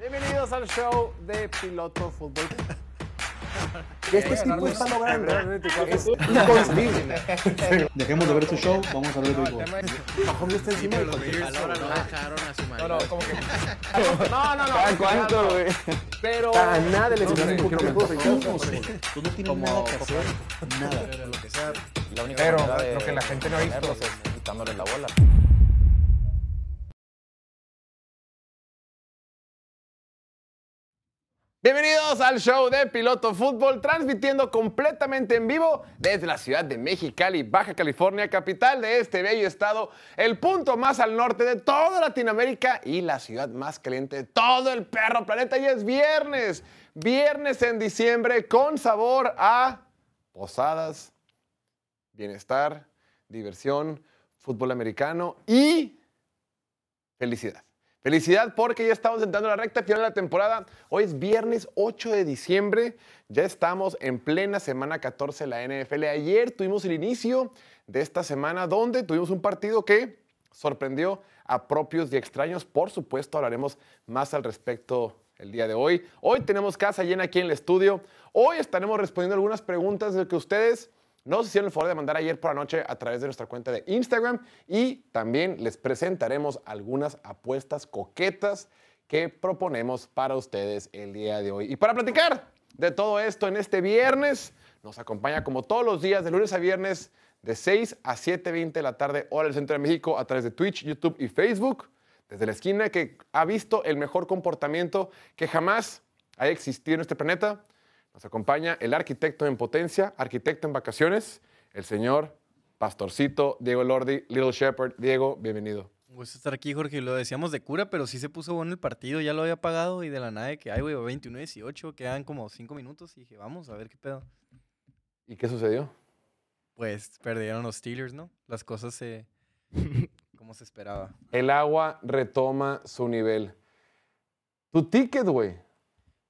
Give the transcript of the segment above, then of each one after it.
Bienvenidos al show de Piloto Fútbol. Este tipo está logrando es inconcebible. Dejemos de ver su show, vamos a ver el béisbol. Mahomes está encima de no dejaron a su No, manera. no, como que. No, no, no. ¿Cada cuánto, güey? Pero. Cada nada quiero poquito mentar. de. Tú no tienes nada que hacer, nada. Pero lo que sea, la única Pero lo que la gente no ha visto. es quitándoles la bola. Bienvenidos al show de Piloto Fútbol, transmitiendo completamente en vivo desde la ciudad de Mexicali, Baja California, capital de este bello estado, el punto más al norte de toda Latinoamérica y la ciudad más caliente de todo el perro planeta. Y es viernes, viernes en diciembre con sabor a posadas, bienestar, diversión, fútbol americano y felicidad. Felicidad porque ya estamos entrando a la recta final de la temporada. Hoy es viernes 8 de diciembre. Ya estamos en plena semana 14 de la NFL. Ayer tuvimos el inicio de esta semana donde tuvimos un partido que sorprendió a propios y extraños. Por supuesto, hablaremos más al respecto el día de hoy. Hoy tenemos casa llena aquí en el estudio. Hoy estaremos respondiendo algunas preguntas de que ustedes nos hicieron el favor de mandar ayer por la noche a través de nuestra cuenta de Instagram y también les presentaremos algunas apuestas coquetas que proponemos para ustedes el día de hoy. Y para platicar de todo esto en este viernes, nos acompaña como todos los días de lunes a viernes de 6 a 7.20 de la tarde, hora del centro de México, a través de Twitch, YouTube y Facebook, desde la esquina que ha visto el mejor comportamiento que jamás haya existido en este planeta. Nos acompaña el arquitecto en potencia, arquitecto en vacaciones, el señor Pastorcito Diego Lordi, Little Shepherd. Diego, bienvenido. Un gusto estar aquí, Jorge. Lo decíamos de cura, pero sí se puso bueno el partido. Ya lo había pagado y de la nada de que, ay, güey, 21-18, quedan como 5 minutos. Y dije, vamos a ver qué pedo. ¿Y qué sucedió? Pues perdieron los Steelers, ¿no? Las cosas se. como se esperaba. El agua retoma su nivel. Tu ticket, güey.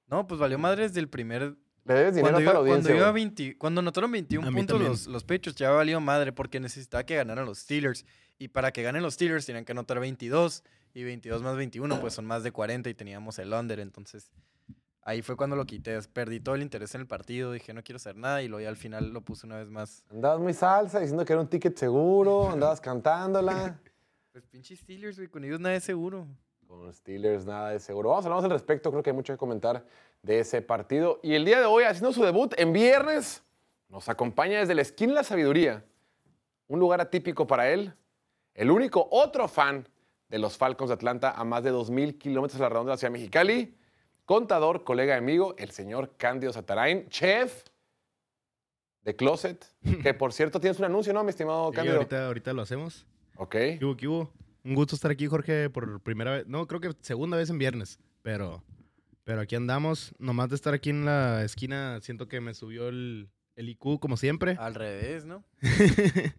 No, pues valió madre desde el primer. Le debes dinero Cuando, a la cuando, audiencia. iba güey. 20 cuando anotaron 21 A mí puntos también. los, los Patriots, ya valió madre porque necesitaba que ganaran los Steelers. Y para que ganen los Steelers tenían que anotar 22. Y 22 más 21, pues son más de 40 y teníamos el under. Entonces ahí fue cuando lo quité. Perdí todo el interés en el partido. Dije, no quiero hacer nada. Y luego ya al final lo puse una vez más. Andabas muy salsa diciendo que era un ticket seguro, andabas cantándola. Pues pinches Steelers, güey. Con ellos nada es seguro. Con los Steelers, nada de seguro. Vamos a hablar al respecto, creo que hay mucho que comentar de ese partido. Y el día de hoy, haciendo su debut en viernes, nos acompaña desde la esquina la sabiduría. Un lugar atípico para él. El único otro fan de los Falcons de Atlanta a más de 2.000 kilómetros a la redonda de la ciudad de Mexicali. Contador, colega y amigo, el señor Cándido Satarain, chef de Closet. Que por cierto tienes un anuncio, ¿no, mi estimado Sí, Cándido? ahorita, ahorita lo hacemos. Ok. ¿Qué hubo, qué hubo? Un gusto estar aquí, Jorge, por primera vez. No, creo que segunda vez en viernes, pero, pero aquí andamos. Nomás de estar aquí en la esquina, siento que me subió el, el IQ, como siempre. Al revés, ¿no?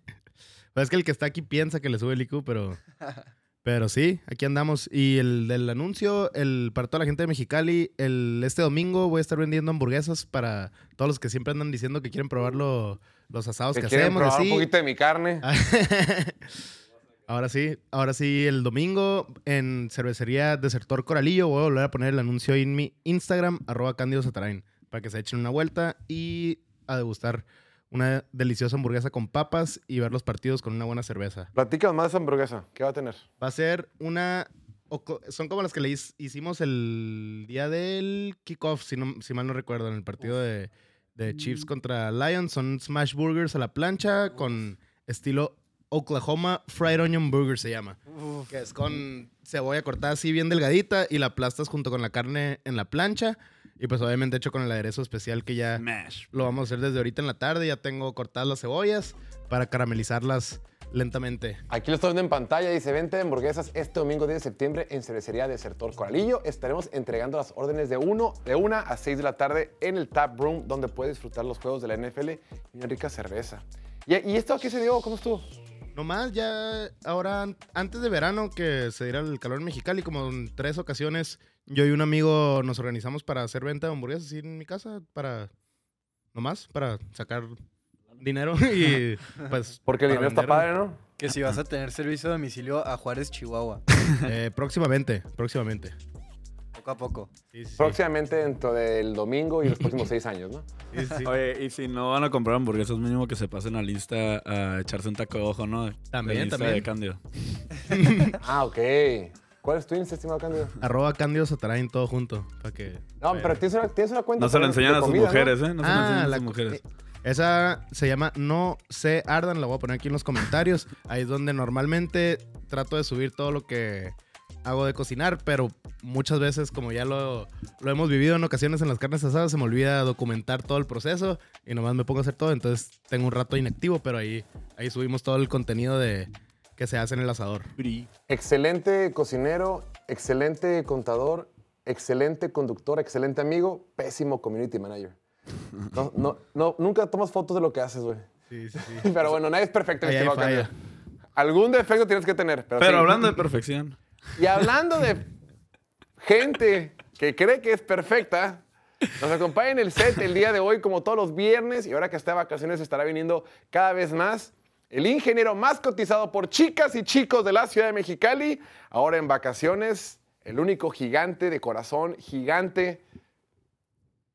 Pues es que el que está aquí piensa que le sube el IQ, pero, pero sí, aquí andamos. Y el del anuncio, el, para toda la gente de Mexicali, el, este domingo voy a estar vendiendo hamburguesas para todos los que siempre andan diciendo que quieren probar lo- los asados Que que, quieren hacemos. probar así. un poquito de mi carne. ahora sí, ahora sí, el domingo en cervecería Desertor Coralillo voy a volver a poner el anuncio en mi Instagram, arroba Cándido Satarain, para que se echen una vuelta y a degustar una deliciosa hamburguesa con papas y ver los partidos con una buena cerveza. Platícanos más de esa hamburguesa. ¿Qué va a tener? Va a ser una... Son como las que le hicimos el día del kickoff, si, no- si mal no recuerdo, en el partido de, de Chiefs contra Lions. Son smash burgers a la plancha con estilo Oklahoma Fried Onion Burger se llama. Que es con cebolla cortada así bien delgadita y la aplastas junto con la carne en la plancha. Y pues obviamente hecho con el aderezo especial que ya lo vamos a hacer desde ahorita en la tarde. Ya tengo cortadas las cebollas para caramelizarlas lentamente. Aquí lo estoy viendo en pantalla. Dice, vente de hamburguesas este domingo 10 de septiembre en cervecería Desertor Coralillo. Estaremos entregando las órdenes de 1 de una a 6 de la tarde en el Tap Room, donde puedes disfrutar los juegos de la NFL y una rica cerveza. ¿Y, y esto qué se dio? ¿Cómo estuvo? Nomás ya ahora, an- antes de verano, que se diera el calor en Mexicali, como en tres ocasiones, yo y un amigo nos organizamos para hacer venta de hamburguesas así en mi casa, para, nomás, para sacar dinero y pues... Porque el dinero está padre, ¿no? Que si vas a tener servicio a domicilio a Juárez, Chihuahua. Eh, próximamente, próximamente. Poco a poco. Sí, sí, sí. Próximamente dentro del domingo y los próximos seis años, ¿no? Sí, sí, sí. Oye, y si no van a comprar hamburguesas, mínimo que se pasen a lista a echarse un taco de ojo, ¿no? También, La lista también. de Cándido. Ah, ok. ¿Cuál es tu Insta, estimado Cándido? Arroba Candido Satarain todo junto. Para que. No, pero tienes una, tienes una cuenta. No se lo de- enseñan a sus comida, ¿no? mujeres, ¿eh? No se lo Ah, enseñan a la sus mujeres. Esa se llama No se ardan, la voy a poner aquí en los comentarios. Ahí es donde normalmente trato de subir todo lo que hago de cocinar, pero muchas veces, como ya lo, lo hemos vivido en ocasiones en las carnes asadas, se me olvida documentar todo el proceso y nomás me pongo a hacer todo. Entonces tengo un rato inactivo, pero ahí, ahí subimos todo el contenido de que se hace en el asador. Excelente cocinero, excelente contador, excelente conductor, excelente amigo, pésimo community manager. No, no, no, nunca tomas fotos de lo que haces, güey. Sí, sí, sí. Pero bueno, nadie es perfecto, falla. Cándido. Algún defecto tienes que tener. Pero, Pero sí. hablando de perfección. Y hablando de gente que cree que es perfecta, nos acompaña en el set el día de hoy, como todos los viernes, y ahora que está de vacaciones estará viniendo cada vez más. El ingeniero más cotizado por chicas y chicos de la ciudad de Mexicali, ahora en vacaciones, el único gigante de corazón, gigante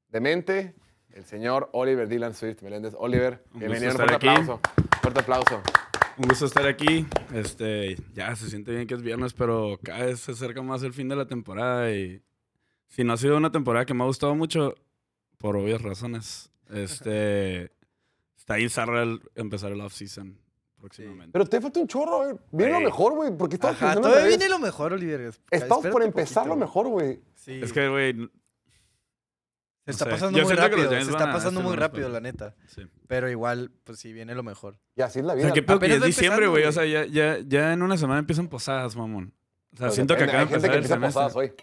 de mente, el señor Oliver Dylan Swift Meléndez. Oliver, bienvenido. Un fuerte aquí. aplauso. Fuerte aplauso. Un gusto estar aquí. Este, ya se siente bien que es viernes, pero cada vez se acerca más el fin de la temporada y si no ha sido una temporada que me ha gustado mucho, por obvias razones, este, está ahí zarra el empezar el off-season próximamente. Pero te falta un chorro, güey. Viene lo mejor, güey, porque estamos Ajá, todavía viene lo mejor, Oliver. Estamos por Espérate empezar poquito. lo mejor, güey. Sí. Es que, güey, se está pasando muy que rápido. Se está pasando muy rápido, la neta. sí. Pero igual, pues sí, viene lo mejor. Y así es la O vida. sea, qué pedo que Apenas es diciembre, güey. O sea, ya, ya, ya en una semana empiezan posadas, mamón. O sea, Pues siento que de Hay gente empezar que el empieza semestre. posadas hoy.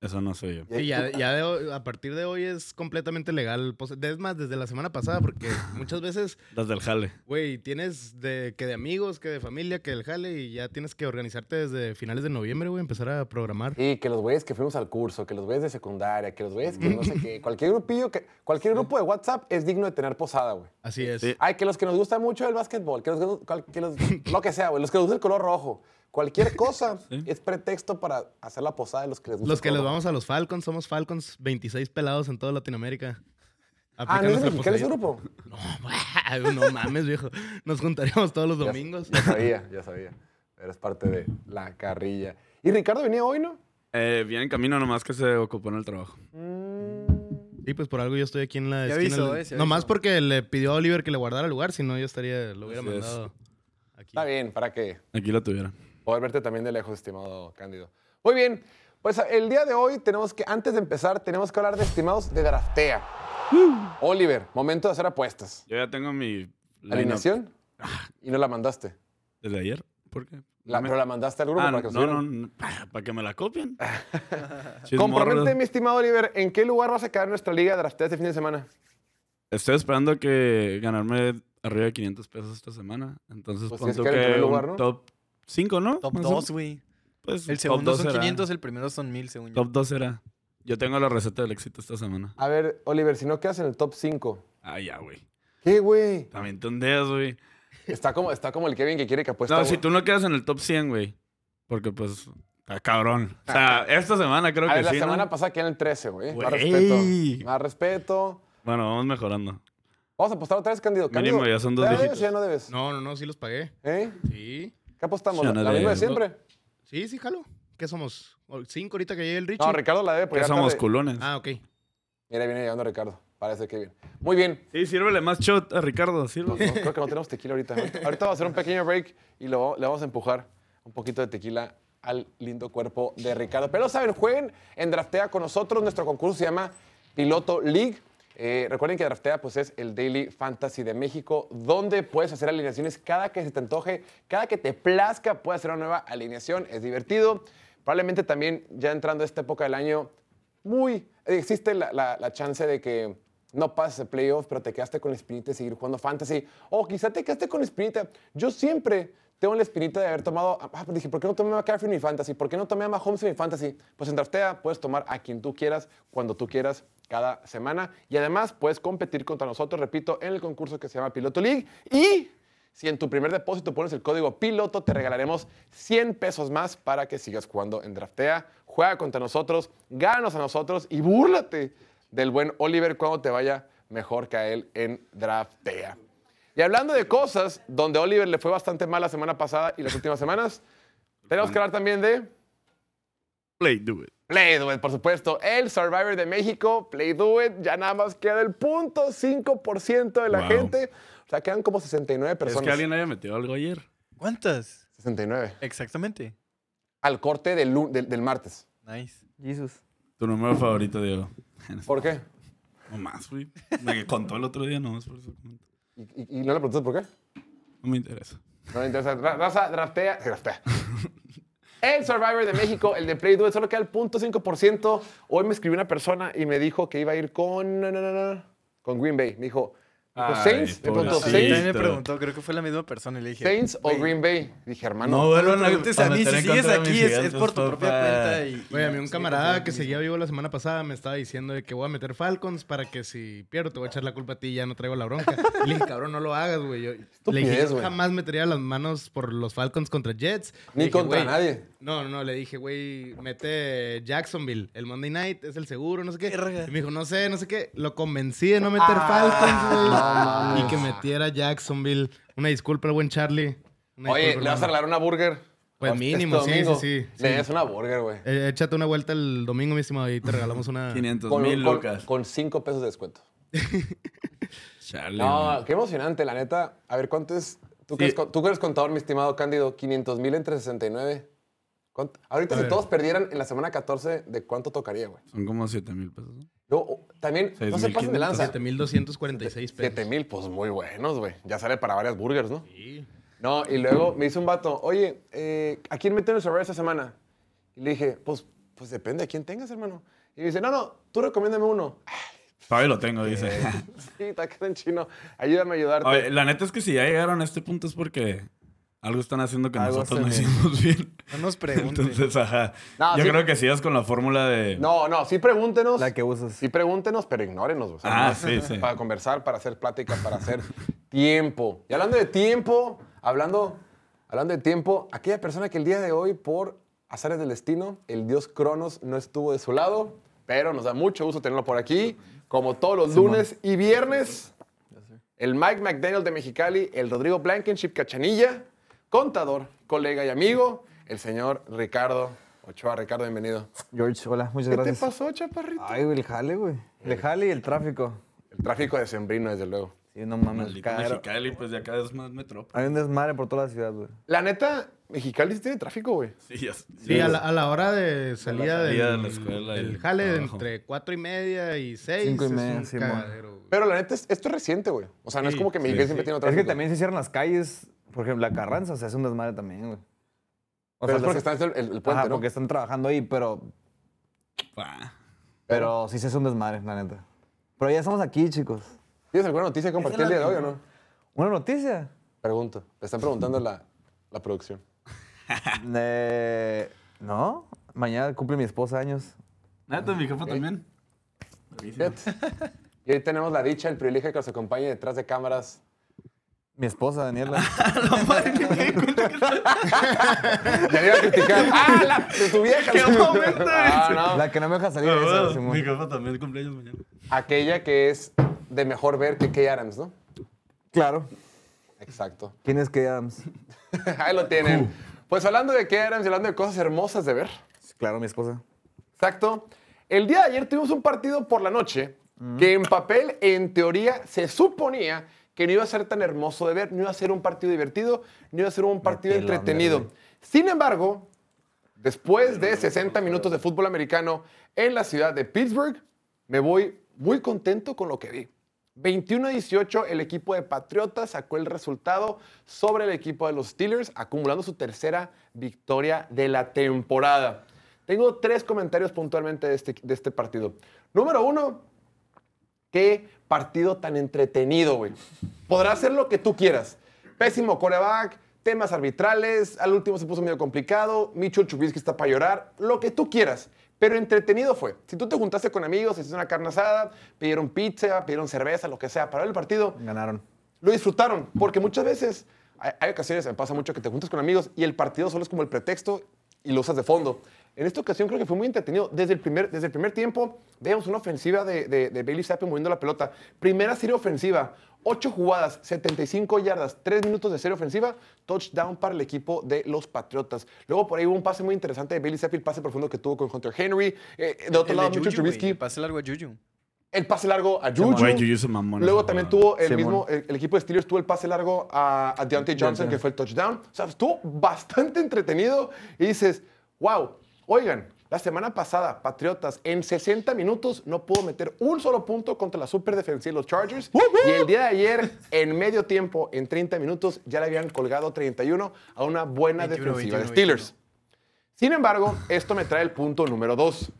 Eso no soy yo. Sí, ya, ya de hoy- a partir de hoy es completamente legal. pues, Es más, desde la semana pasada, porque muchas veces Las del jale. Güey, tienes de, que de amigos, que de familia, que del jale y ya tienes que organizarte desde finales de noviembre, güey, empezar a programar. Y que los güeyes que fuimos al curso, que los güeyes de secundaria, que los güeyes que no sé qué. Cualquier grupillo, que, cualquier grupo de WhatsApp es digno de tener posada, güey. Así es. Sí. Ay, que los que nos gusta mucho el básquetbol, que los, que los- lo que sea, güey, los que nos gusta el color rojo. Cualquier cosa Sí. es pretexto para hacer la posada de los que les gusta Los que les vamos a los Falcons, somos Falcons, 26 pelados en toda Latinoamérica. Ah, ¿no es ese la grupo? posadita. No mames, viejo. Nos juntaríamos todos los domingos. Ya, sabía, ya sabía. Eres parte de la carrilla. ¿Y Ricardo venía hoy, no? Eh, viene en camino nomás que se ocupó en el trabajo. Sí, pues por algo yo estoy aquí en la esquina. avisó, del- eh, Nomás porque le pidió a Oliver que le guardara el lugar, si no yo estaría, lo hubiera Así es. mandado aquí. Está bien, para que Aquí lo tuvieran. Poder verte también de lejos, estimado Cándido. Muy bien, pues el día de hoy tenemos que, antes de empezar, tenemos que hablar de estimados de Draftea. Oliver, momento de hacer apuestas. Yo ya tengo mi ¿Alineación? Y no la mandaste. desde ayer. ¿Por qué? La- pero la mandaste al grupo Ah, para que no, no, no, para que me la copien. Compromete, mi estimado Oliver, ¿en qué lugar vas a quedar en nuestra liga de Draftea este fin de semana? Estoy esperando que ganarme arriba de 500 pesos esta semana. Entonces, Pues pon tienes tú que quedar en que primer un lugar, ¿no? top 5, ¿no? Top Más o- 2, güey. Pues, El segundo dos son será. 500, el primero son 1000, según yo. Top 2 será. Yo tengo la receta del éxito esta semana. A ver, Oliver, si no quedas en el top 5. Ah, ya, güey. ¿Qué, güey? También te ondeas, güey. Está como, está como el Kevin que quiere que apuesta. No, si tú no quedas en el top 100, güey. Porque, pues, está cabrón. O sea, esta semana creo A que ver, la sí, ¿no? semana pasada quedé en el 13, güey. Más respeto. Más respeto. Bueno, vamos mejorando. Vamos a apostar otra vez, Candido. Mínimo, Cándido, ya son dos ¿ya debes dígitos. ya no debes? No, no, no, sí los pagué. ¿Eh? Sí. ¿Qué apostamos? ¿La, la misma de siempre? Sí, sí, jalo. ¿Qué somos? ¿O ¿Cinco ahorita que llegue el Richie? No, Ricardo la debe. porque somos tarde- culones. Ah, ok. Mira, viene llegando Ricardo. Parece que bien. Muy bien. Sí, sírvele más shot a Ricardo, No, sírvele. no, creo que no tenemos tequila ahorita. Ahorita, ahorita vamos a hacer un pequeño break y lo- le vamos a empujar un poquito de tequila al lindo cuerpo de Ricardo. Pero saben, jueguen en Draftea con nosotros. Nuestro concurso se llama Piloto League. Eh, recuerden que Draftea pues, es el Daily Fantasy de México, donde puedes hacer alineaciones cada que se te antoje, cada que te plazca, puedes hacer una nueva alineación. Es divertido. Probablemente también ya entrando a esta época del año, muy existe la, la- la chance de que no pases el playoff, pero te quedaste con la espinita de seguir jugando fantasy. O quizá te quedaste con la espinita. Yo siempre tengo la espinita de haber tomado. Ah, dije, ¿por qué no tomé a McCaffrey en mi fantasy? ¿Por qué no tomé a Mahomes en mi fantasy? Pues en Draftea puedes tomar a quien tú quieras, cuando tú quieras, cada semana. Y además puedes competir contra nosotros, repito, en el concurso que se llama Piloto League. Y Si en tu primer depósito pones el código piloto, te regalaremos 100 pesos más para que sigas jugando en Draftea. Juega contra nosotros, gánanos a nosotros y búrlate del buen Oliver cuando te vaya mejor que a él en Draftea. Y hablando de cosas donde Oliver le fue bastante mal la semana pasada y las últimas semanas, tenemos que hablar también de Play, do it. Play Do It, por supuesto. El Survivor de México, Play Do It, ya nada más queda el 0.5% de la Wow. gente. O sea, quedan como 69 Es personas. que alguien haya metido algo ayer. ¿Cuántas? 69. Exactamente. Al corte del, del, del martes. Nice. Jesus. Tu número favorito, Diego. ¿Por qué? No más, güey. Me contó el otro día, no más por eso. ¿Y, y- y no le preguntas por qué? No me interesa. No le interesa. Ra- Raza, draftea. draftea. El Survivor de México, el de Play It, solo queda el 0.5%. Hoy me escribió una persona y me dijo que iba a ir con. con Green Bay. Me dijo. Dijo, Ay, Saints. Me preguntó, pobrecito. Sí, ¿Saints, también me preguntó, creo que fue la misma persona y le dije. Saints o "Güey, Green Bay? Dije, hermano. No vuelvan No a preguntes a mí, meter si en sigues contra de aquí mis es, es gigantes, por tu propia papá. cuenta. Y, Güey, a mí un sí, camarada que seguía vivo la semana pasada me estaba diciendo de que voy a meter Falcons para que si pierdo te voy a echar la culpa a ti y ya no traigo la bronca. Y le dije, cabrón, no lo hagas, güey. Yo- Le Estupidez, dije, yo güey. jamás metería las manos por los Falcons contra Jets. Ni dije, contra "Güey, nadie. No, no, no, le dije, güey, mete Jacksonville. El Monday Night es el seguro, no sé qué. Verga. Y me dijo, no sé, no sé qué. Lo convencí de no meter Falcons, güey. Y que metiera Jacksonville. Una disculpa al buen Charlie. Una Oye, disculpa, ¿le vas a hermano. regalar una burger? Pues Este mínimo, sí, domingo. sí, sí, Le sí. des una burger, güey. Eh, échate una vuelta el domingo, mi estimado, y te regalamos una. 500 Con, mil con- lucas. con cinco pesos de descuento. Chale, No, qué emocionante, la neta. A ver, ¿cuánto es? ¿Tú, Sí. que, eres, con- tú que eres contador, mi estimado Cándido, 500 mil entre 69. ¿Cuánto? Ahorita, A si ver. todos perdieran en la semana 14, ¿de cuánto tocaría, güey? Son como 7 mil pesos. ¿no? Luego, también, no se pasen de 6,500. lanza. 7246 pesos. 7 mil, pues muy buenos, güey. Ya sale para varias burgers, ¿no? Sí. No, y luego me hizo un vato, oye, eh, ¿a quién meten el Survivor esta semana? Y le dije, pues, pues depende de quién tengas, hermano. Y me dice, no, no, tú recomiéndame uno. Todavía lo tengo, dice. Sí, está en chino. Ayúdame a ayudarte. Oye, la neta es que si ya llegaron a este punto es porque algo están haciendo que Algo nosotros no hicimos bien. No nos pregunten. Entonces, ajá. No, Yo sí. creo que sigas con la fórmula de. No, no, sí pregúntenos. La que usas. Sí pregúntenos, pero ignórenos. O sea, Ah, sí, sí. Para conversar, para hacer plática, para hacer tiempo. Y hablando de tiempo, hablando, hablando de tiempo, aquella persona que el día de hoy, por azares del destino, el dios Cronos no estuvo de su lado, pero nos da mucho gusto tenerlo por aquí, como todos los lunes y viernes. El Mike McDaniel de Mexicali, el Rodrigo Blankenship Cachanilla, contador, colega y amigo, el señor Ricardo Ochoa. Ricardo, bienvenido. George, hola, muchas ¿Qué gracias. te pasó, chaparrito? Ay, güey, el jale, güey. El jale y el tráfico. El tráfico de Sembrino, desde luego. Sí, no mames. Maldito. Mexicali, pues de acá es más metrópoli. Hay un desmadre por toda la ciudad, güey. La neta, Mexicali sí tiene tráfico, güey. Sí, ya- Sí, a la, a la hora de salida, salida del, de la escuela y del jale, trabajo. entre cuatro y media y seis. Cinco y es media, sí. Pero la neta, es- esto es reciente, güey. O sea, no es como que Mexicali sí. siempre tiene Es tráfico. que también se cierran las calles. Por ejemplo, la Carranza se hace un desmadre también, güey. O Pero es porque las- está el, el- el puente, Ajá, ¿no? porque están trabajando ahí, pero, Pa. pero sí se hace un desmadre, la neta. Pero ya estamos aquí, chicos. ¿Tienes alguna noticia que compartir el día de hoy o no? Una noticia. Pregunto. Le están preguntando la, la producción. Eh, no, mañana cumple mi esposa años. Neta, mi jefa también. Y hoy tenemos la dicha, el privilegio que nos acompañe detrás de cámaras. Mi esposa, Daniela. Ya le iba a criticar. ¡Ah, la, de tu vieja! ¿Qué momento Ah, no. La que no me deja salir de Ah, esa, Simón. mi jefa también cumpleaños mañana. Aquella que es de mejor ver que Kay Adams, ¿no? Claro. Exacto. ¿Quién es Kay Adams? Ahí lo tienen. Pues hablando de Kay Adams y hablando de cosas hermosas de ver. Claro, mi esposa. Exacto. El día de ayer tuvimos un partido por la noche que en papel, en teoría, se suponía que no iba a ser tan hermoso de ver, no iba a ser un partido divertido, no iba a ser un partido entretenido. Sin embargo, después de 60 minutos de fútbol americano en la ciudad de Pittsburgh, me voy muy contento con lo que vi. 21 a 18, el equipo de Patriotas sacó el resultado sobre el equipo de los Steelers, acumulando su tercera victoria de la temporada. Tengo tres comentarios puntualmente de este, de este partido. Número uno, qué partido tan entretenido, güey. Podrá ser lo que tú quieras. Pésimo coreback, temas arbitrales, al último se puso medio complicado, Micho Chubisky está para llorar, lo que tú quieras. Pero entretenido fue. Si tú te juntaste con amigos, hiciste una carne asada, pidieron pizza, pidieron cerveza, lo que sea, para ver el partido, Ganaron. lo disfrutaron. Porque muchas veces hay, hay ocasiones, me pasa mucho que te juntas con amigos y el partido solo es como el pretexto y lo usas de fondo. En esta ocasión creo que fue muy entretenido. Desde el primer, desde el primer tiempo veamos una ofensiva de, de, de Bailey Zappi moviendo la pelota. Primera serie ofensiva, ocho jugadas, 75 yardas, tres minutos de serie ofensiva, touchdown para el equipo de los Patriotas. Luego por ahí hubo un pase muy interesante de Bailey Zappi, el pase profundo que tuvo con Hunter Henry. Eh, de otro El lado, de Mitchell Trubisky. el Pase largo a Juju. El pase largo a Juju. Luego también tuvo el mismo, el, el equipo de Steelers tuvo el pase largo a, a Deontay Johnson, que fue el touchdown. O sea, estuvo bastante entretenido y dices, wow, oigan, la semana pasada, Patriotas, en 60 minutos no pudo meter un solo punto contra la super defensiva de los Chargers. Y el día de ayer, en medio tiempo, en 30 minutos, ya le habían colgado 31 a una buena 21, defensiva de 21, Steelers. Sin embargo, esto me trae el punto número dos.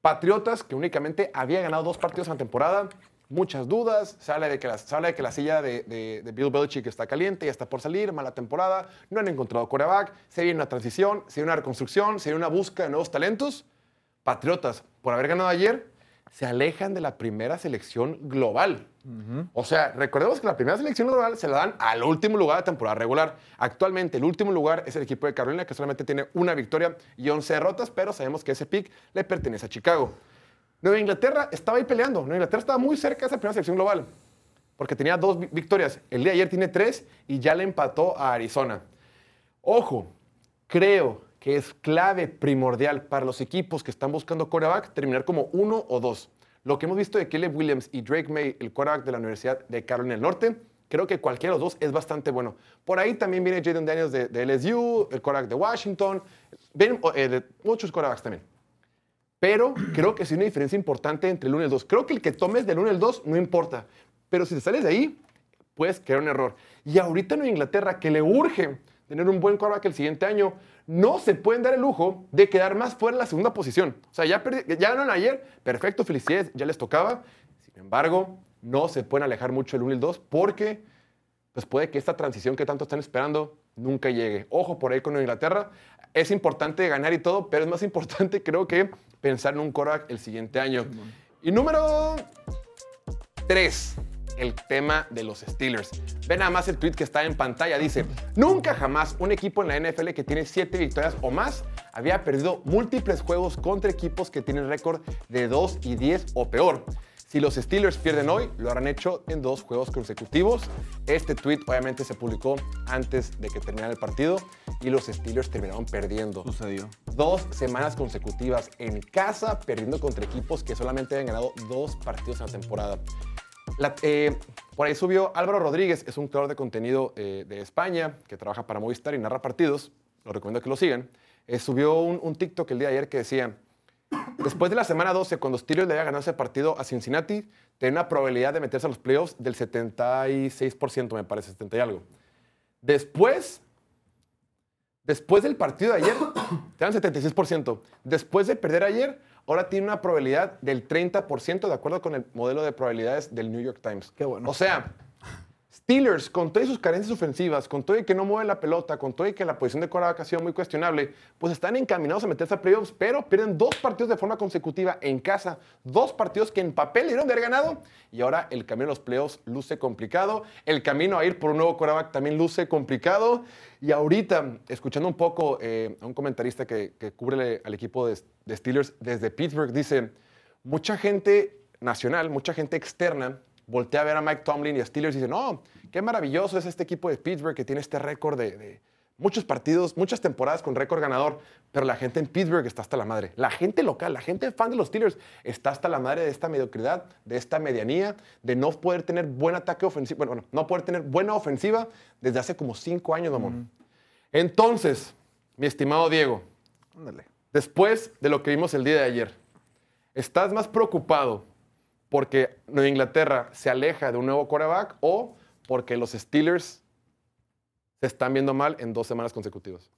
Patriotas, que únicamente había ganado dos partidos en la temporada, muchas dudas, se habla de que la, se habla de que la silla de, de- de Bill Belichick está caliente, ya está por salir, mala temporada, no han encontrado coreback, se viene una transición, se viene una reconstrucción, se viene una búsqueda de nuevos talentos. Patriotas, por haber ganado ayer, se alejan de la primera selección global. O sea, recordemos que la primera selección global se la dan al último lugar de temporada regular. Actualmente, el último lugar es el equipo de Carolina, que solamente tiene una victoria y 11 derrotas, pero sabemos que ese pick le pertenece a Chicago. Nueva Inglaterra estaba ahí peleando. Nueva Inglaterra estaba muy cerca de esa primera selección global, porque tenía dos vi- victorias. El día de ayer tiene tres y ya le empató a Arizona. Ojo, creo que es clave primordial para los equipos que están buscando quarterback terminar como uno o dos. Lo que hemos visto de Caleb Williams y Drake May, el quarterback de la Universidad de Carolina del Norte, creo que cualquiera de los dos es bastante bueno. Por ahí también viene Jaden Daniels de, LSU, el quarterback de Washington, vienen eh, muchos quarterbacks también. Pero creo que sí hay una diferencia importante entre el 1 y el 2. Creo que el que tomes del 1 y el 2 no importa. Pero si te sales de ahí, puedes crear un error. Y ahorita en Inglaterra, que le urge tener un buen quarterback el siguiente año, no se pueden dar el lujo de quedar más fuera en la segunda posición. O sea, ya, ganaron ayer, perfecto, felicidades, ya les tocaba. Sin embargo, no se pueden alejar mucho el 1 y el 2 porque pues puede que esta transición que tanto están esperando nunca llegue. Ojo por ahí con Inglaterra. Es importante ganar y todo, pero es más importante creo que pensar en un quarterback el siguiente año. Y número 3, el tema de los Steelers. Ve nada más el tweet que está en pantalla. Dice, nunca jamás un equipo en la NFL que tiene 7 victorias o más había perdido múltiples juegos contra equipos que tienen récord de 2 y 10 o peor. Si los Steelers pierden hoy, lo habrán hecho en dos juegos consecutivos. Este tweet obviamente se publicó antes de que terminara el partido y los Steelers terminaron perdiendo Sucedió. dos semanas consecutivas en casa, perdiendo contra equipos que solamente habían ganado dos partidos en la temporada. La- eh, por ahí subió Álvaro Rodríguez, es un creador de contenido eh, de España que trabaja para Movistar y narra partidos. Lo recomiendo que lo sigan. Eh, subió un, un TikTok el día de ayer que decía: Después de la semana 12, cuando Steelers le había ganado ese partido a Cincinnati, tenía una probabilidad de meterse a los playoffs del 76%, me parece, 70 y algo. Después Después del partido de ayer, te dan 76%. Después de perder ayer, ahora tiene una probabilidad del 30%, de acuerdo con el modelo de probabilidades del New York Times. Qué bueno. O sea, Steelers, con todas sus carencias ofensivas, con todo y que no mueven la pelota, con todo y que la posición de quarterback ha sido muy cuestionable, pues están encaminados a meterse a playoffs, pero pierden dos partidos de forma consecutiva en casa, dos partidos que en papel debieron de haber ganado, y ahora el camino a los playoffs luce complicado, el camino a ir por un nuevo quarterback también luce complicado, y ahorita, escuchando un poco eh, a un comentarista que, que cubre al equipo de, de Steelers desde Pittsburgh, dice, mucha gente nacional, mucha gente externa, voltea a ver a Mike Tomlin y a Steelers y dice, no, qué maravilloso es este equipo de Pittsburgh que tiene este récord de, de muchos partidos, muchas temporadas con récord ganador, pero la gente en Pittsburgh está hasta la madre. La gente local, la gente fan de los Steelers está hasta la madre de esta mediocridad, de esta medianía, de no poder tener buen ataque ofensivo, bueno, no poder tener buena ofensiva desde hace como cinco años, mamón. Entonces, mi estimado Diego, Ándale. después de lo que vimos el día de ayer, ¿estás más preocupado porque Nueva Inglaterra se aleja de un nuevo quarterback o porque los Steelers se están viendo mal en dos semanas consecutivas?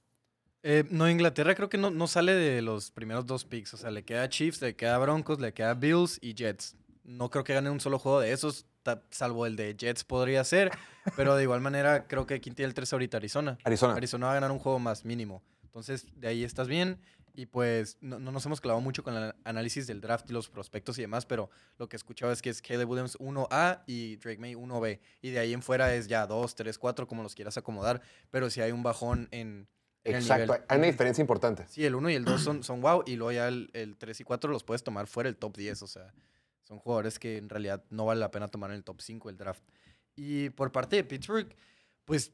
Eh, no, Inglaterra creo que no, no sale de los primeros dos picks. O sea, le queda Chiefs, le queda Broncos, le queda Bills y Jets. No creo que gane un solo juego de esos, salvo el de Jets podría ser. pero de igual manera, creo que quien tiene el 3 ahorita, Arizona. Arizona. Arizona va a ganar un juego más mínimo. Entonces, de ahí estás bien. Y pues no, no nos hemos clavado mucho con el análisis del draft y los prospectos y demás, pero lo que he escuchado es que es Caleb Williams 1A y Drake May 1B. Y de ahí en fuera es ya 2, 3, 4, como los quieras acomodar. Pero si hay un bajón en, en el Exacto, nivel. hay una diferencia importante. Sí, el 1 y el 2 son, son wow, y luego ya el, el 3 y 4 los puedes tomar fuera del top 10, o sea, son jugadores que en realidad no vale la pena tomar en el top 5 el draft. Y por parte de Pittsburgh, pues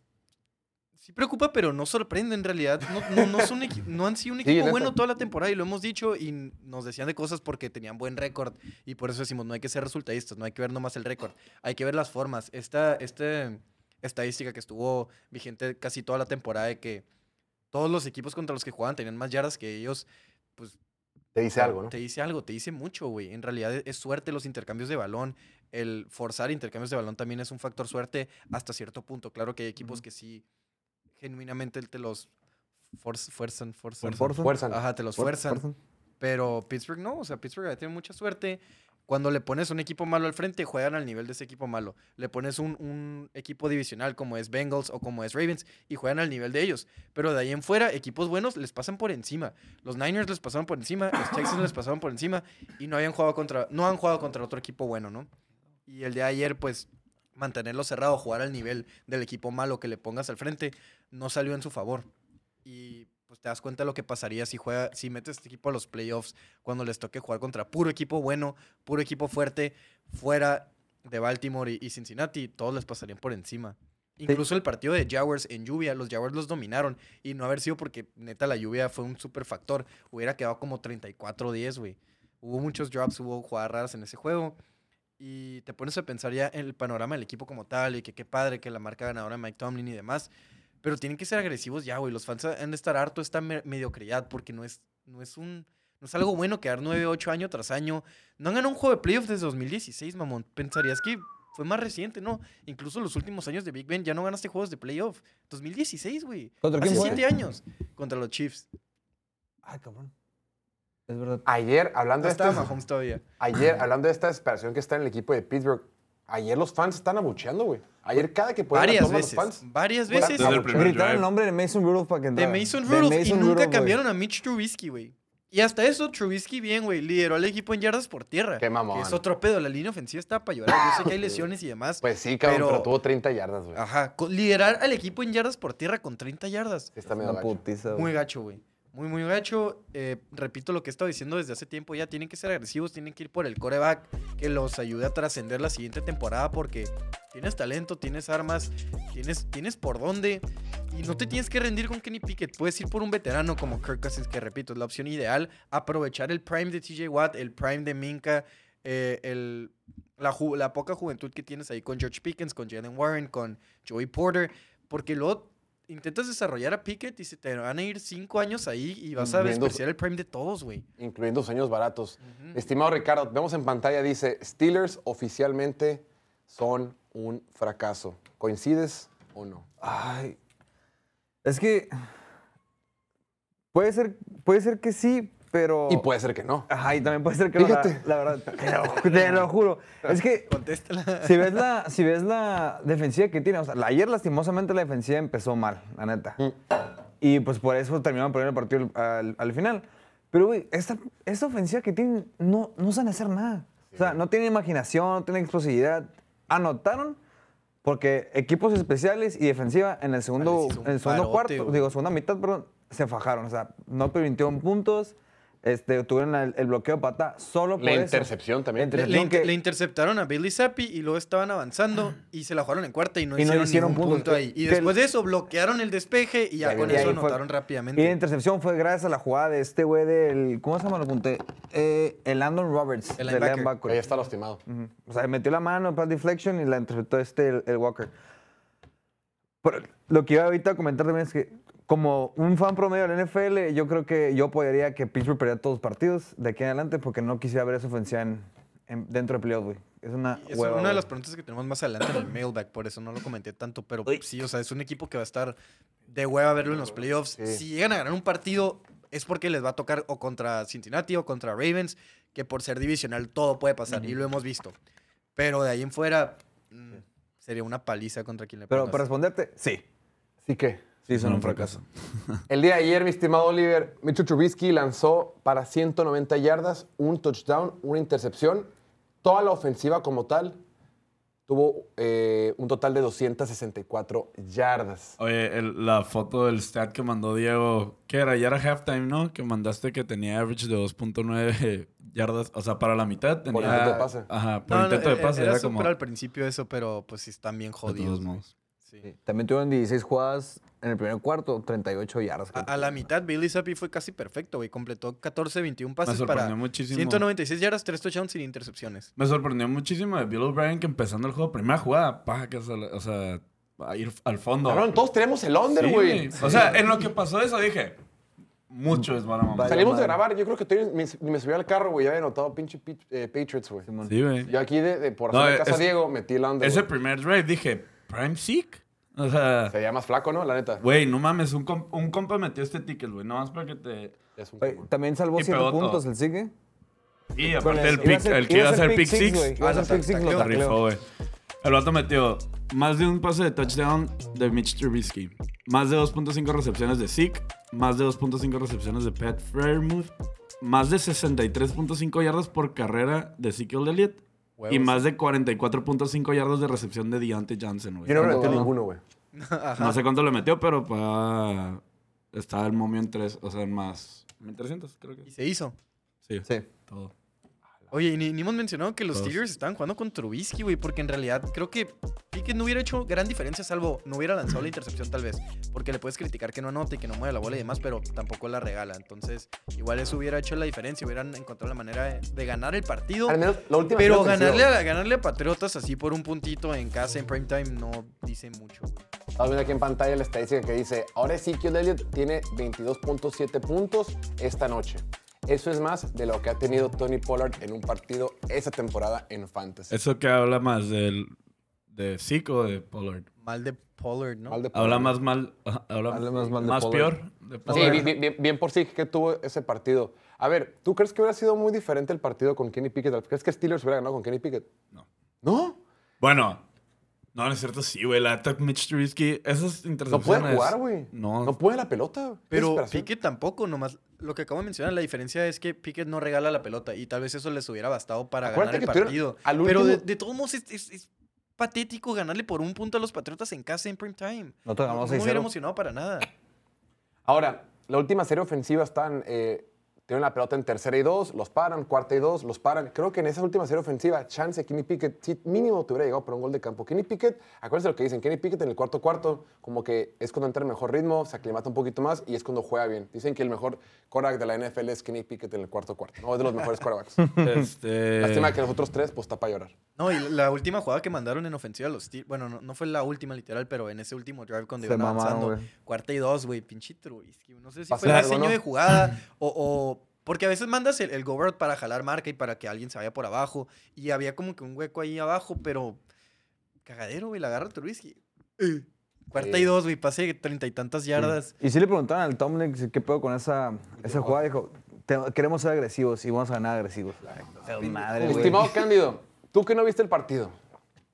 sí preocupa, pero no sorprende en realidad. No, no, no son no han sido un equipo bueno toda la temporada y lo hemos dicho y nos decían de cosas porque tenían buen récord y por eso decimos, no hay que ser resultadistas, no hay que ver nomás el récord, hay que ver las formas. Esta, este estadística que estuvo vigente casi toda la temporada de que todos los equipos contra los que jugaban tenían más yardas que ellos, pues Te dice algo, ¿no? te dice algo, te dice mucho, güey. En realidad e- es suerte los intercambios de balón. El forzar intercambios de balón también es un factor suerte hasta cierto punto. Claro que hay equipos que sí, genuinamente te los forz- fuerzan, forzan. Forzan. Fuerzan. Ajá, te los Fuer- fuerzan. fuerzan. Pero Pittsburgh no, o sea, Pittsburgh tiene mucha suerte. Cuando le pones un equipo malo al frente, juegan al nivel de ese equipo malo. Le pones un, un equipo divisional como es Bengals o como es Ravens y juegan al nivel de ellos. Pero de ahí en fuera, equipos buenos les pasan por encima. Los Niners les pasaron por encima, los Texans les pasaron por encima y no habían jugado contra, no han jugado contra otro equipo bueno, ¿no? Y el de ayer, pues, mantenerlo cerrado, jugar al nivel del equipo malo que le pongas al frente, no salió en su favor. Y pues te das cuenta de lo que pasaría si juega, si metes este equipo a los playoffs cuando les toque jugar contra puro equipo bueno, puro equipo fuerte, fuera de Baltimore y, y Cincinnati, todos les pasarían por encima. Incluso el partido de Jaguars en lluvia, los Jaguars los dominaron y no haber sido porque neta la lluvia fue un super factor, hubiera quedado como 34-10, güey. Hubo muchos drops, hubo jugadas raras en ese juego y te pones a pensar ya en el panorama del equipo como tal y que qué padre que la marca ganadora de Mike Tomlin y demás. Pero tienen que ser agresivos ya, güey. Los fans han de estar harto de esta me- mediocridad porque no es, no es un... No es algo bueno quedar 9, 8 año tras año. No han ganado un juego de playoffs desde 2016, mamón. Pensarías que fue más reciente, ¿no? Incluso los últimos años de Big Ben ya no ganaste juegos de playoff. 2016, güey. ¿Contra quién Hace fue? 7 años. Contra los Chiefs. Ay, cabrón. Es verdad. Ayer, hablando No de esta, Mahomes todavía. ayer, hablando de esta desesperación que está en el equipo de Pittsburgh, ayer los fans están abucheando, güey. Ayer cada que pueden Varias toman los veces. fans. Varias veces. Desde el primer Gritaron el nombre de Mason Rudolph para que De entrara. Mason De Rudolph y Mason nunca Rudolph, cambiaron a Mitch Trubisky, güey. Y hasta eso, Trubisky bien, güey. Lideró al equipo en yardas por tierra. Qué mamón. Que es otro pedo. La línea ofensiva está para llorar. Yo sé que hay lesiones y demás. Pues sí, cabrón, pero, Pero- tuvo 30 yardas, güey. Ajá. liderar al equipo en yardas por tierra con 30 yardas. Está medio gacho. putiza, güey. Muy gacho, güey. Muy, muy gacho. Eh, repito lo que he estado diciendo desde hace tiempo ya. Tienen que ser agresivos, tienen que ir por el coreback que los ayude a trascender la siguiente temporada porque tienes talento, tienes armas, tienes, tienes por dónde. Y no te tienes que rendir con Kenny Pickett. Puedes ir por un veterano como Kirk Cousins, que repito, es la opción ideal. Aprovechar el prime de TJ Watt, el prime de Minka, eh, el, la, la poca juventud que tienes ahí con George Pickens, con Jalen Warren, con Joey Porter. Porque luego intentas desarrollar a Pickett y se te van a ir cinco años ahí y vas a despreciar el prime de todos, güey. Incluyendo sueños baratos. Ujú. Estimado Ricardo, vemos en pantalla, dice, Steelers oficialmente son un fracaso. ¿Coincides o no? Ay. Es que. Puede ser, puede ser que sí, pero. Y puede ser que no. Ajá, y también puede ser que no, la- Fíjate. La, verdad. Te lo, te lo juro. Es que. Contéstala. Si ves, la, si ves la defensiva que tiene, o sea, la- ayer lastimosamente la defensiva empezó mal, la neta. Mm. Y pues por eso terminaron perdiendo el partido al, al- al final. Pero, güey, esta, esta ofensiva que tienen no, no saben hacer nada. O sea, no tienen imaginación, no tienen explosividad. Anotaron porque equipos especiales y defensiva en el segundo, en el segundo parote, cuarto, digo, segunda mitad, perdón, se fajaron. O sea, no permitieron puntos. Este, tuvieron el, el bloqueo pata solo por La eso. intercepción también. La Le, intercepción le inter- que- le interceptaron a Bailey Zappi y luego estaban avanzando y se la jugaron en cuarta y no Y no hicieron, ningún puntos. punto ahí. Y después el- de eso bloquearon el despeje y ya Y con eso fue- anotaron Y la rápidamente. intercepción fue gracias a la jugada de este güey del. ¿Cómo se llama? Lo apunté. Eh, el Landon Roberts. El del linebacker. Ahí está lastimado. Ujú. O sea, metió la mano, pass deflection y la interceptó este, el, el Walker. Pero lo que iba ahorita a comentar también es que, como un fan promedio del NFL, yo creo que yo apoyaría que Pittsburgh perdiera todos los partidos de aquí en adelante porque no quisiera ver esa ofensiva en- en- dentro de playoffs, güey. Es una es hueva, una de las preguntas que tenemos más adelante en el mailback, por eso no lo comenté tanto, pero Uy. sí, o sea, es un equipo que va a estar de hueva verlo en los playoffs. Sí. Si llegan a ganar un partido, es porque les va a tocar o contra Cincinnati o contra Ravens, que por ser divisional todo puede pasar, y lo hemos visto. Pero de ahí en fuera, mm, sería una paliza contra quien le Pero pongas. para responderte, sí. ¿Sí qué? Sí, son un fracaso. El día de ayer, mi estimado Oliver, Mitchell Trubisky lanzó para 190 yardas, un touchdown, una intercepción. Toda la ofensiva como tal tuvo eh, un total de 264 yardas. Oye, el- la foto del stat que mandó Diego, ¿qué era? Ya era halftime, ¿no? Que mandaste que tenía average de 2.9 yardas. O sea, para la mitad tenía... intento de pase. Ajá, por No, no, intento de e- pase. era, Era, como... al principio eso, pero pues sí están bien de todos jodidos. modos. Sí. También tuvieron 16 jugadas en el primer cuarto, 38 yardas. A, la mitad, Bailey Zappi fue casi perfecto, güey. Completó 14, 21 Me pases sorprendió para muchísimo. 196 yardas, 3 touchdowns sin intercepciones. Me sorprendió muchísimo de Bill O'Brien que empezando el juego, primera jugada, paja, que, o sea, a ir al fondo. Cabrón, todos tenemos el under, Sí, güey. O sea, en lo que pasó eso dije, mucho es para mamá. Salimos de grabar, yo creo que ni, ni me subí al carro, güey. Ya había notado pinche pi- eh, Patriots, güey. Sí, güey. Yo aquí, de, de- por No, hacer casa a es- Diego, metí el under. Ese primer drive dije, Prime Seek. O sea, Se veía más flaco, ¿no? La neta. güey, no mames, un, comp- un compa metió este ticket, güey, no más para que te... Es un Oye, común. también salvó Y 7 pegó puntos todo. el sigue. Sí, Con aparte el, pick, ser- el que iba a ser pick six, güey. Iba a Ah, ser lo pick six, tacleó. lo se tacleó. rifó, güey. El vato metió más de un pase de touchdown de Mitch Trubisky, más de 2.5 recepciones de Zeke, más de 2.5 recepciones de Pat Fairmouth, más de 63.5 yardas por carrera de Ezekiel Elliott y Huevos. más de 44.5 yardas de recepción de Deontay Johnson, güey. Yo no me metí No. ninguno, güey. No sé cuánto le metió, pero pa... estaba el momio en 3, o sea, en más... 1300, creo que. Y se hizo. Sí, Sí. todo. Oye, y ni, ni hemos mencionado que los Todos. Steelers estaban jugando con Trubisky, güey, porque en realidad creo que Pickett no hubiera hecho gran diferencia, salvo no hubiera lanzado la intercepción tal vez, porque le puedes criticar que no anota y que no mueve la bola y demás, pero tampoco la regala. Entonces, igual eso hubiera hecho la diferencia, hubieran encontrado la manera de, de ganar el partido. Al menos la última Pero ganarle a, ganarle a Patriotas así por un puntito en casa en primetime no dice mucho, güey. Estamos viendo aquí en pantalla la estadística que dice, ahora Ezekiel Elliott tiene 22.7 puntos esta noche. Eso es más de lo que ha tenido Tony Pollard en un partido esa temporada en Fantasy. Eso que habla más del, de Zeke o de Pollard. Mal de Pollard, ¿no? Mal de Habla Pollard. más mal, habla Habla más, más mal de Pollard. peor de Sí, Pollard. bien, bien- bien- bien por sí que tuvo ese partido. A ver, ¿tú crees que hubiera sido muy diferente el partido con Kenny Pickett? ¿Crees que Steelers hubiera ganado con Kenny Pickett? No. ¿No? Bueno, no, no es cierto, sí, güey. La attack Mitch Trubisky, esas No intercepciones. puede jugar, güey. No. No puede la pelota. Pero. Pickett tampoco, nomás lo que acabo de mencionar, la diferencia es que Pickett no regala la pelota y tal vez eso les hubiera bastado para Acuérdate ganar el partido. al Pero de, de todos modos es, es- es patético ganarle por un punto a los Patriotas en casa en prime time. No, ganamos no me hubiera 6-0. emocionado para nada. Ahora, la última serie ofensiva están. Eh, tienen la pelota en tercera y dos, los paran, cuarta y dos, los paran. Creo que en esa última serie ofensiva, chance Kenny Pickett, sí, mínimo te hubiera llegado por un gol de campo. Kenny Pickett, acuérdense lo que dicen, Kenny Pickett en el cuarto cuarto, como que es cuando entra en mejor ritmo, se aclimata un poquito más y es cuando juega bien. Dicen que el mejor quarterback de la NFL es Kenny Pickett en el cuarto cuarto. No, es de los mejores quarterbacks. Este, Lástima que los otros tres, pues está para llorar. No, y la última jugada que mandaron en ofensiva a los Steelers, bueno, no, no fue la última literal, pero en ese último drive cuando Se iban mamaron, avanzando, cuarta y dos, güey, pinche Trubisky. No sé si fue largo, diseño ¿no? de jugada o, o- Porque a veces mandas el, el go route para jalar marca y para que alguien se vaya por abajo. Y había como que un hueco ahí abajo, pero... Cagadero, güey, la agarra Trubisky. Eh, Cuarta Sí. y dos, güey, pase treinta y tantas yardas. Y sí le preguntaron al Tomlin qué pedo con esa, esa jugada. Dijo, "Te- queremos ser agresivos y vamos a ganar agresivos. Madre, güey. Estimado Cándido, tú que no viste el partido,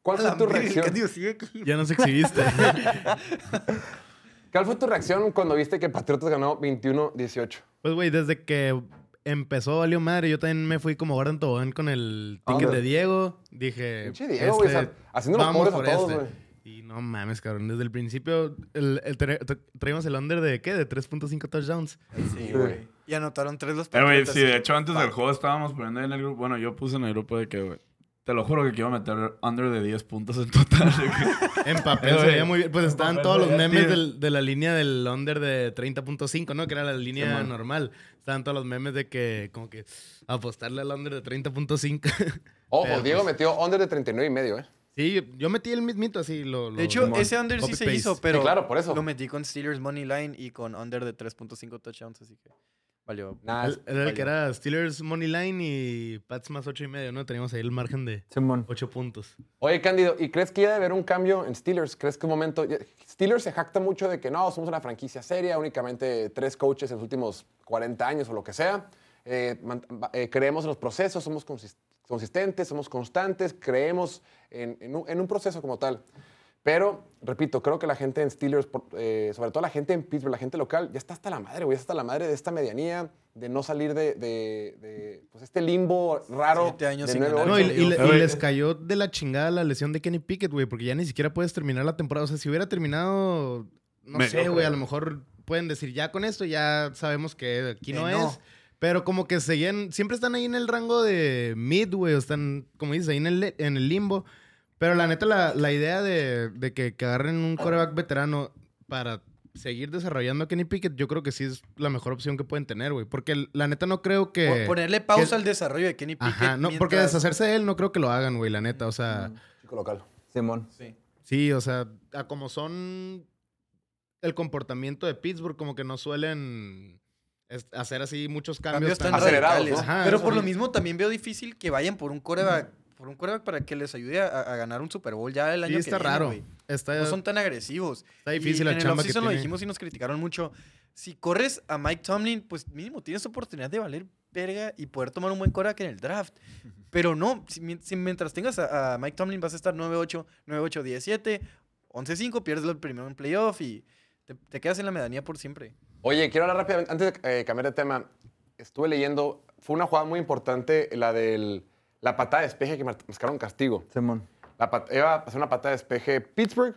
¿cuál fue tu reacción? Dios, sigue aquí. Ya nos exhibiste. ¿Cuál fue tu reacción cuando viste que Patriotas ganó 21-18? pues, güey, desde que empezó valió madre, yo también me fui como Gordon Tobogán con el ticket de Diego. Dije. Pinche Diego, güey, sea, haciendo los vamos pobres a por todos, este. güey. Y no mames, cabrón. Desde el principio el, el tra- tra- traímos el under de ¿qué? De 3.5 touchdowns. Sí, güey. Y anotaron tres los Eh, güey, sí, de hecho, antes del juego estábamos poniendo ahí en el grupo. Bueno, yo puse en el grupo de que, güey, te lo juro que iba a meter under de 10 puntos en total. En papel se veía muy bien. Pues estaban todos los memes del- de la línea del under de 30.5, ¿no? Que era la línea Simón. normal. Estaban todos los memes de que, como que, apostarle al under de 30.5. Ojo, Pero, Diego pues, metió under de 39 y medio, ¿eh? Sí, yo metí el mismito así. Lo, lo- De hecho, ese under sí se paste. hizo, pero Sí, claro, por eso. lo metí con Steelers Money Line y con under de 3.5 touchdowns, así que valió. Nada, El- Era el que era Steelers Money Line y Pats más 8 y medio, ¿no? Teníamos ahí el margen de Simón. 8 puntos. Oye, Cándido, ¿y crees que ya debe haber un cambio en Steelers? ¿Crees que un momento... Steelers se jacta mucho de que no, somos una franquicia seria, únicamente tres coaches en los últimos 40 años o lo que sea. Eh, eh, creemos en los procesos, somos consis- consistentes, somos constantes, creemos en, en un, en un proceso como tal. Pero, repito, creo que la gente en Steelers, por- eh, sobre todo la gente en Pittsburgh, la gente local, ya está hasta la madre, güey. Ya está hasta la madre de esta medianía, de no salir de, de- de, pues, este limbo raro. Siete años de sin 9-8. ganar. No, y, y le- y les cayó de la chingada la lesión de Kenny Pickett, güey, porque ya ni siquiera puedes terminar la temporada. O sea, si hubiera terminado, no Me- sé, güey, a lo mejor pueden decir, ya con esto ya sabemos que aquí no. es. Pero como que seguían, siempre están ahí en el rango de mid, güey, o están, como dices, ahí en el, en el limbo. Pero la neta, la, la idea de, de que, que agarren un coreback veterano para seguir desarrollando a Kenny Pickett, yo creo que sí es la mejor opción que pueden tener, güey. Porque la neta no creo que... Por- Ponerle pausa que- al desarrollo de Kenny Pickett. Ajá, no, porque deshacerse de él no creo que lo hagan, güey, la neta. O sea, Chico local. Simón. Sí. sí, o sea, a como son el comportamiento de Pittsburgh, como que no suelen hacer así muchos cambios. Cambios tan tan- acelerados, radicales. ¿no? Ajá, Pero por lo mismo también veo difícil que vayan por un coreback, por un coreback para que les ayude a, a ganar un Super Bowl ya el año Sí, que está viene, raro. güey. Está, No son tan agresivos. está difícil y la en el chamba que offseason lo tiene. dijimos y nos criticaron mucho. Si corres a Mike Tomlin, pues mínimo tienes oportunidad de valer verga y poder tomar un buen coreback en el draft. Pero no, si, mien- si mientras tengas a, a Mike Tomlin vas a estar 9-8, 9-8, 17, 11-5, pierdes el primero en playoff y te, te quedas en la medianía por siempre. Oye, quiero hablar rápidamente, antes de eh, cambiar de tema, estuve leyendo, fue una jugada muy importante, la de la patada de despeje que marcaron castigo. Simón. La iba a hacer una patada de despeje Pittsburgh,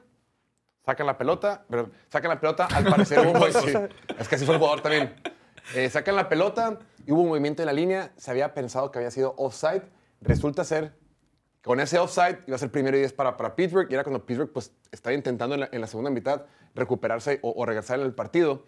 sacan la pelota, pero sacan la pelota, al parecer hubo un sí, es que así fue el jugador también. Eh, sacan la pelota y hubo un movimiento en la línea, se había pensado que había sido offside, resulta ser con ese offside iba a ser primero y 10 para, para Pittsburgh y era cuando Pittsburgh pues estaba intentando en la, en la segunda mitad recuperarse o, o regresar en el partido.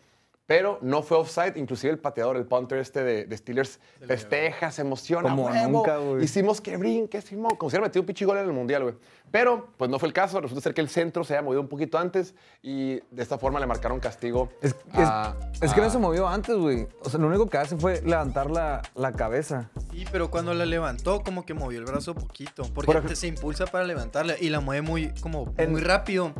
Pero no fue offside, inclusive el pateador, el punter este de, de Steelers, festeja, se emociona. Como "Huevo, nunca, güey". Hicimos que brinque, Simón, como si hubiera metido un pinche gol en el Mundial, güey. Pero, pues no fue el caso. Resulta ser que el centro se había movido un poquito antes y de esta forma le marcaron castigo. Es, es- a- es que no se movió antes, güey. O sea, lo único que hace fue levantar la, la cabeza. Sí, pero cuando la levantó, como que movió el brazo poquito. Porque Por se impulsa para levantarla y la mueve muy, como, En- muy rápido.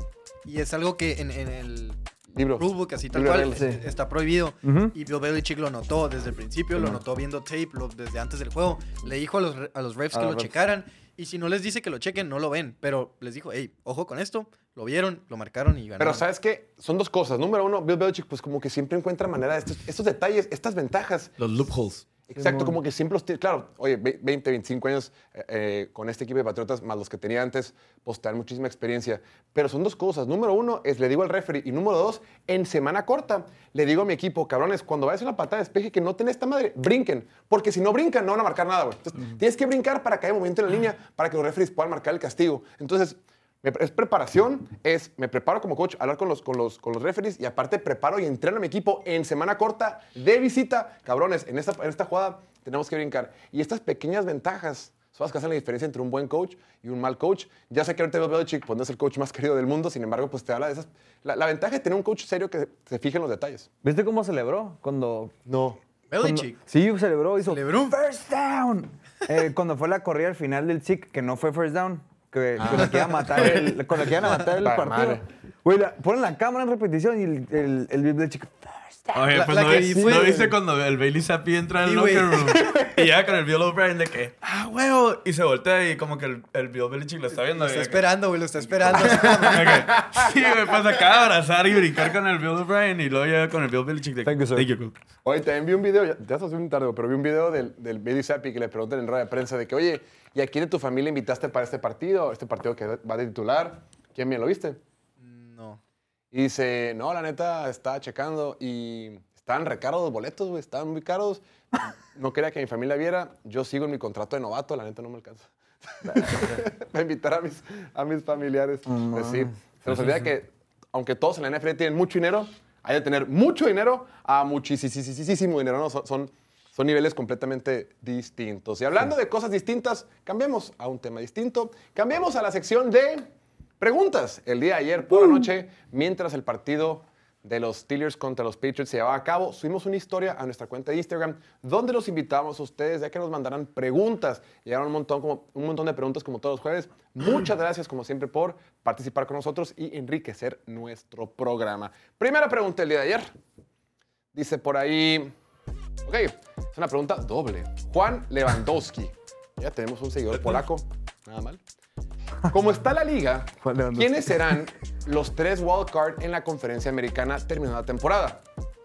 Y es algo que en, en el Libro. rulebook, así tal Libro cual, reglas, está prohibido. Ujú. Y Bill Belichick lo notó desde el principio, lo notó viendo tape lo- desde antes del juego. Le dijo a los, a los refs A que lo refs. checaran. Y si no les dice que lo chequen, no lo ven. Pero les dijo, hey, ojo con esto. Lo vieron, lo marcaron y ganaron. Pero ¿sabes qué? Son dos cosas. Número uno, Bill Belichick pues como que siempre encuentra manera de estos, estos detalles, estas ventajas. Los loopholes. Exacto, como que siempre los tiene. Claro, oye, ve- 20, 25 años eh, eh, con este equipo de Patriotas, más los que tenía antes, pues te dan muchísima experiencia. Pero son dos cosas. Número uno es le digo al referee. Y número dos, en semana corta, le digo a mi equipo, cabrones, cuando vayas a una patada de despeje que no tenés esta madre, brinquen. Porque si no brincan, no van a marcar nada, güey. Entonces, tienes que brincar para que haya movimiento en la línea, para que los referees puedan marcar el castigo. Entonces, es preparación, es me preparo como coach, hablar con los, con, los, con los referees y aparte preparo y entreno a mi equipo en semana corta de visita. Cabrones, en esta, en esta jugada tenemos que brincar. Y estas pequeñas ventajas son las que hacen la diferencia entre un buen coach y un mal coach. Ya sé que ahorita Bill Belichick pues, no es el coach más querido del mundo, sin embargo, pues te habla de esas... La, la ventaja de tener un coach serio que se fije en los detalles. ¿Viste cómo celebró cuando... No. Belichick. cuando- sí, celebró, hizo... Celebró. ¡First down! Eh, cuando fue la corrida al final del SIC, que no fue first down, que con la que iban a matar el, con la que iban a matar el partido. Güey, ponen la cámara en repetición y el, el, el, el chico... Oye, La- pues la no, fue- ¿no viste cuando el Bailey Zappi entra al Sí, locker güey. room y llega con el Bill O'Brien de que, ah, huevo, y se voltea y como que el, el Bill Belichick lo está viendo. Lo y está de esperando, güey, lo está esperando. de que, sí, me pasa acá a abrazar y brincar con el Bill O'Brien y luego llega con el Bill Belichick de que, Thank you, sir. Thank you, coach". Oye, también vi un video, ya, ya estás bien tarde, pero vi un video del, del Bailey Zappi que le preguntan en rueda de prensa de que, oye, ¿y a quién de tu familia invitaste para este partido? Este partido que va de titular. ¿Quién bien lo viste? Y dice, no, la neta, estaba checando y estaban recaros los boletos, güey, estaban muy caros. No quería que mi familia viera. Yo sigo en mi contrato de novato, la neta no me alcanza. Para invitar a mis, a mis familiares. Pues sí, se nos olvida que, aunque todos en la NFL tienen mucho dinero, hay de tener mucho dinero a muchísimo dinero, ¿no? Son, son, son niveles completamente distintos. Y hablando de cosas distintas, cambiemos a un tema distinto. Cambiemos a la sección de preguntas. El día de ayer por la noche, mientras el partido de los Steelers contra los Patriots se llevaba a cabo, subimos una historia a nuestra cuenta de Instagram donde los invitamos a ustedes ya que nos mandaran preguntas. Llegaron un montón, como, un montón de preguntas como todos los jueves. Muchas gracias como siempre por participar con nosotros y enriquecer nuestro programa. Primera pregunta del día de ayer. Dice por ahí, ok, es una pregunta doble. Juan Lewandowski. Ya tenemos un seguidor polaco, nada mal. Como está la liga. ¿quiénes serán los tres wildcard en la conferencia americana terminada la temporada?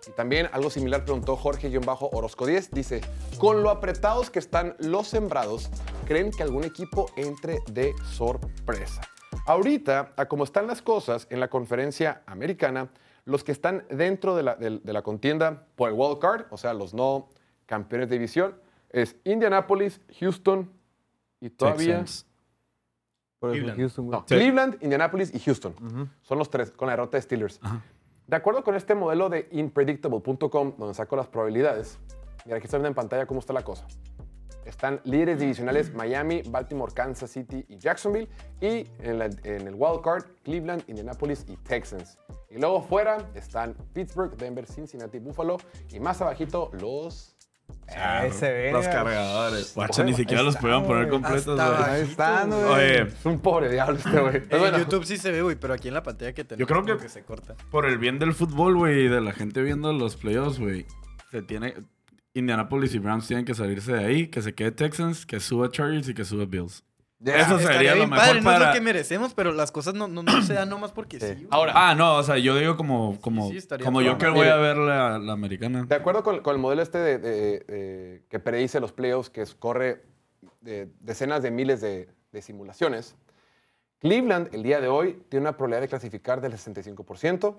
Y también algo similar preguntó Jorge-Orozco 10. Dice, con lo apretados que están los sembrados, ¿creen que algún equipo entre de sorpresa? Ahorita, a como están las cosas en la conferencia americana, los que están dentro de la, del- de la contienda por el wild card, o sea, los no campeones de división, es Indianapolis, Houston y todavía... Texans. Por Cleveland. Houston, Indianapolis y Houston. Son los tres con la derrota de Steelers. De acuerdo con este modelo de unpredictable.com, donde saco las probabilidades, mira, aquí está viendo en pantalla cómo está la cosa. Están líderes divisionales Miami, Baltimore, Kansas City y Jacksonville. Y en, la- en el wild card, Cleveland, Indianapolis y Texans. Y luego fuera están Pittsburgh, Denver, Cincinnati, Buffalo. Y más abajito, los... Ahí se ve. Los cargadores. Guacha, ni siquiera los pudieron poner completos, güey. Ahí están, güey. Oye, Es un pobre diablo este güey. En bueno, YouTube sí se ve, güey, pero aquí en la pantalla que tenemos creo como que- se corta. por el bien del fútbol, güey, y de la gente viendo los playoffs, güey, se tiene... Indianapolis y Browns tienen que salirse de ahí, que se quede Texans, que suba Chargers y que suba Bills. Ya. Eso Estaría sería lo bien mejor padre, no es para... lo que merecemos, pero las cosas no, no, no se dan nomás porque sí. ahora, Ah, no, o sea, yo digo como, como, sí, como yo que voy a ver la, la americana. De acuerdo con, con el modelo este de, de- de- que predice los playoffs, que es- corre de decenas de miles de, de simulaciones, Cleveland el día de hoy tiene una probabilidad de clasificar del 65%,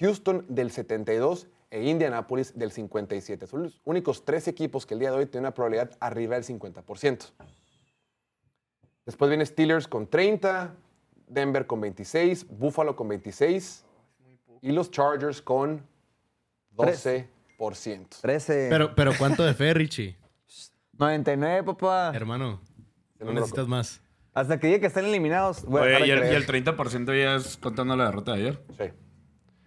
Houston del 72% e Indianapolis del 57%. Son los únicos tres equipos que el día de hoy tienen una probabilidad arriba del 50%. Después viene Steelers con 30, Denver con 26, Buffalo con 26 y los Chargers con 12%. 13. Pero, pero ¿cuánto de fe, Richie? 99, papá. Hermano, no necesitas más. Hasta que diga que están eliminados. Oye, y, el, y el 30% ya es contando la derrota de ayer. Sí.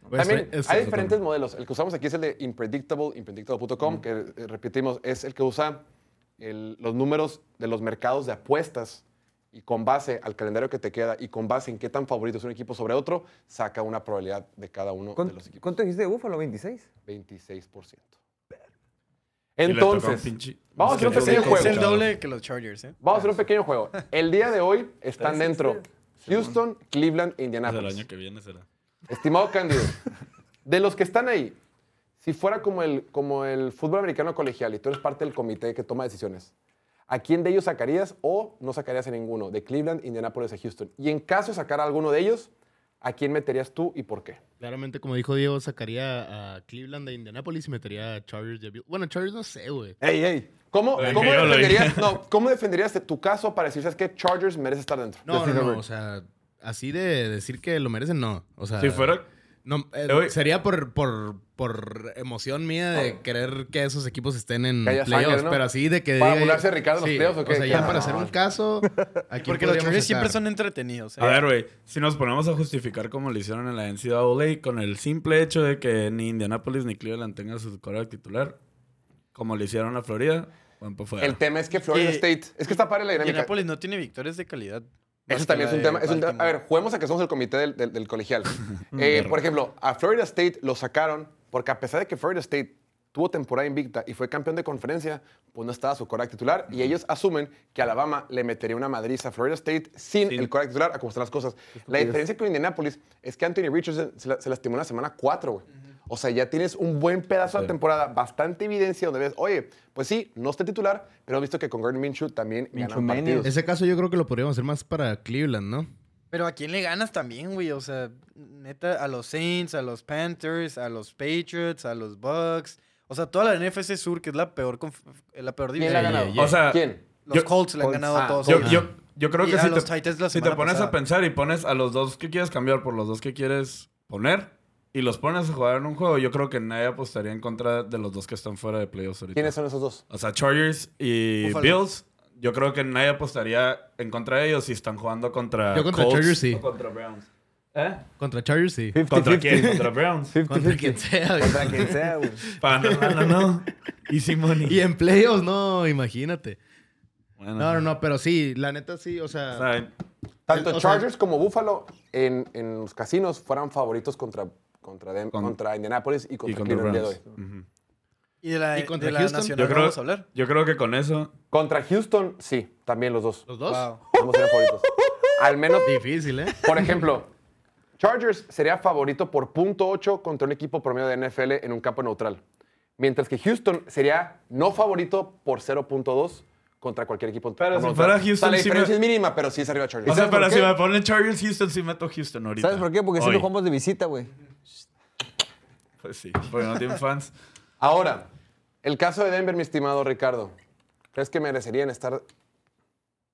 Pues, También es- hay diferentes modelos. El que usamos aquí es el de Impredictable, impredictable.com, que eh, repetimos, es el que usa el- los números de los mercados de apuestas y con base al calendario que te queda y con base en qué tan favorito es un equipo sobre otro, saca una probabilidad de cada uno de ¿Cuánto, los equipos. cuánto dijiste de Búfalo? ¿26? 26%. Y le toca un Entonces, pinche- vamos a hacer un pequeño juego. Es el doble que los Chargers, ¿eh? Vamos a hacer un pequeño juego. El día de hoy están dentro Houston, Cleveland e Es el Indianapolis. año que viene será. Estimado Cándido, de los que están ahí, si fuera como el, como el fútbol americano colegial y tú eres parte del comité que toma decisiones, ¿a quién de ellos sacarías o no sacarías a ninguno? De Cleveland, Indianapolis a Houston. Y en caso de sacar a alguno de ellos, ¿a quién meterías tú y por qué? Claramente, como dijo Diego, sacaría a Cleveland de Indianapolis y metería a Chargers de. Bueno, Chargers no sé, güey. ¡Ey, ey! ¿Cómo, defenderías, no, ¿Cómo defenderías tu caso para decir, sabes que Chargers merece estar dentro? No, no, no, o sea, así de decir que lo merecen, no. O sea, Si fuera... No, eh, sería por, por, por emoción mía de querer que esos equipos estén en sangre, playoffs, ¿no? pero así de que ¿Para diga- burlarse Ricardo en los Sí, playoffs o qué? O sea, ya para hacer un caso, aquí Porque los Chargers siempre son entretenidos. ¿eh? A ver, güey, si nos ponemos a justificar como lo hicieron en la NCAA con el simple hecho de que ni Indianapolis ni Cleveland tengan su quarterback titular, como lo hicieron a Florida, van para fuera. El tema es que Florida State, es que está padre la dinámica. Indianapolis no tiene victorias de calidad. Eso también es un tema. de es un tema- a ver, juguemos a que somos el comité del, del- del colegial. Eh, por ejemplo, a Florida State lo sacaron porque a pesar de que Florida State tuvo temporada invicta y fue campeón de conferencia, pues no estaba su coreback titular. Y ellos asumen que Alabama le metería una madriza a Florida State sin Sin- el coreback titular, a cómo están las cosas. La diferencia con Indianapolis es que Anthony Richardson se, la- se lastimó en la semana 4, güey. O sea, ya tienes un buen pedazo de Sí. temporada, bastante evidencia donde ves, oye, pues sí, no está titular, pero he visto que con Gardner Minshew también Minshew ganan partidos. Ese caso yo creo que lo podríamos hacer más para Cleveland, ¿no? Pero ¿a quién le ganas también, güey? O sea, neta, a los Saints, a los Panthers, a los Patriots, a los Bucks. O sea, toda la NFC Sur, que es la peor, conf- la peor ¿Quién le ha división. ganado? Yeah, yeah. O sea, ¿Quién? Los Yo- Colts le han Colts. ganado Ah, a todos. yo, ellos. yo, yo creo Y que si los te, la si pones pasada. a pensar y pones a los dos que quieres cambiar por los dos que quieres poner y los pones a jugar en un juego, yo creo que nadie apostaría en contra de los dos que están fuera de playoffs ahorita. ¿Quiénes son esos dos? O sea, Chargers y. Bills, yo creo que nadie apostaría en contra de ellos si están jugando contra Yo contra Colts Chargers sí. o contra Browns. ¿Eh? Contra Chargers sí. 50, ¿Contra quién? Contra Browns. 50, Contra quien sea, güey. Contra quien sea, güey. Para no, no, no. Easy money. Y en playoffs, no, imagínate. Bueno, No, no, no, pero sí, la neta sí, o sea... o sea, Tanto O sea- Chargers como Buffalo en, en los casinos fueran favoritos contra, contra, Dem- Con- contra Indianapolis y y contra contra Cleveland el día de Browns. hoy. Ujú. Y de la, ¿Y contra de la Houston? nacional Yo creo, vamos a hablar. yo creo que con eso Contra Houston, sí, también los dos. ¿Los dos? Wow. Ambos eran favoritos. Al menos, Difícil, ¿eh? por ejemplo, Chargers sería favorito por .8 contra un equipo promedio de NFL en un campo neutral. Mientras que Houston sería no favorito por 0.2 contra cualquier equipo. Pero si fuera O sea, Houston, la diferencia me- es mínima, pero sí es arriba Chargers. O sea, ¿Sabes por pero si me ponen Chargers Houston, sí meto Houston ahorita. ¿Sabes por qué? Porque Hoy. siempre jugamos de visita, güey. Pues sí, porque no tienen fans. Ahora, el caso de Denver, mi estimado Ricardo. ¿Crees que merecerían estar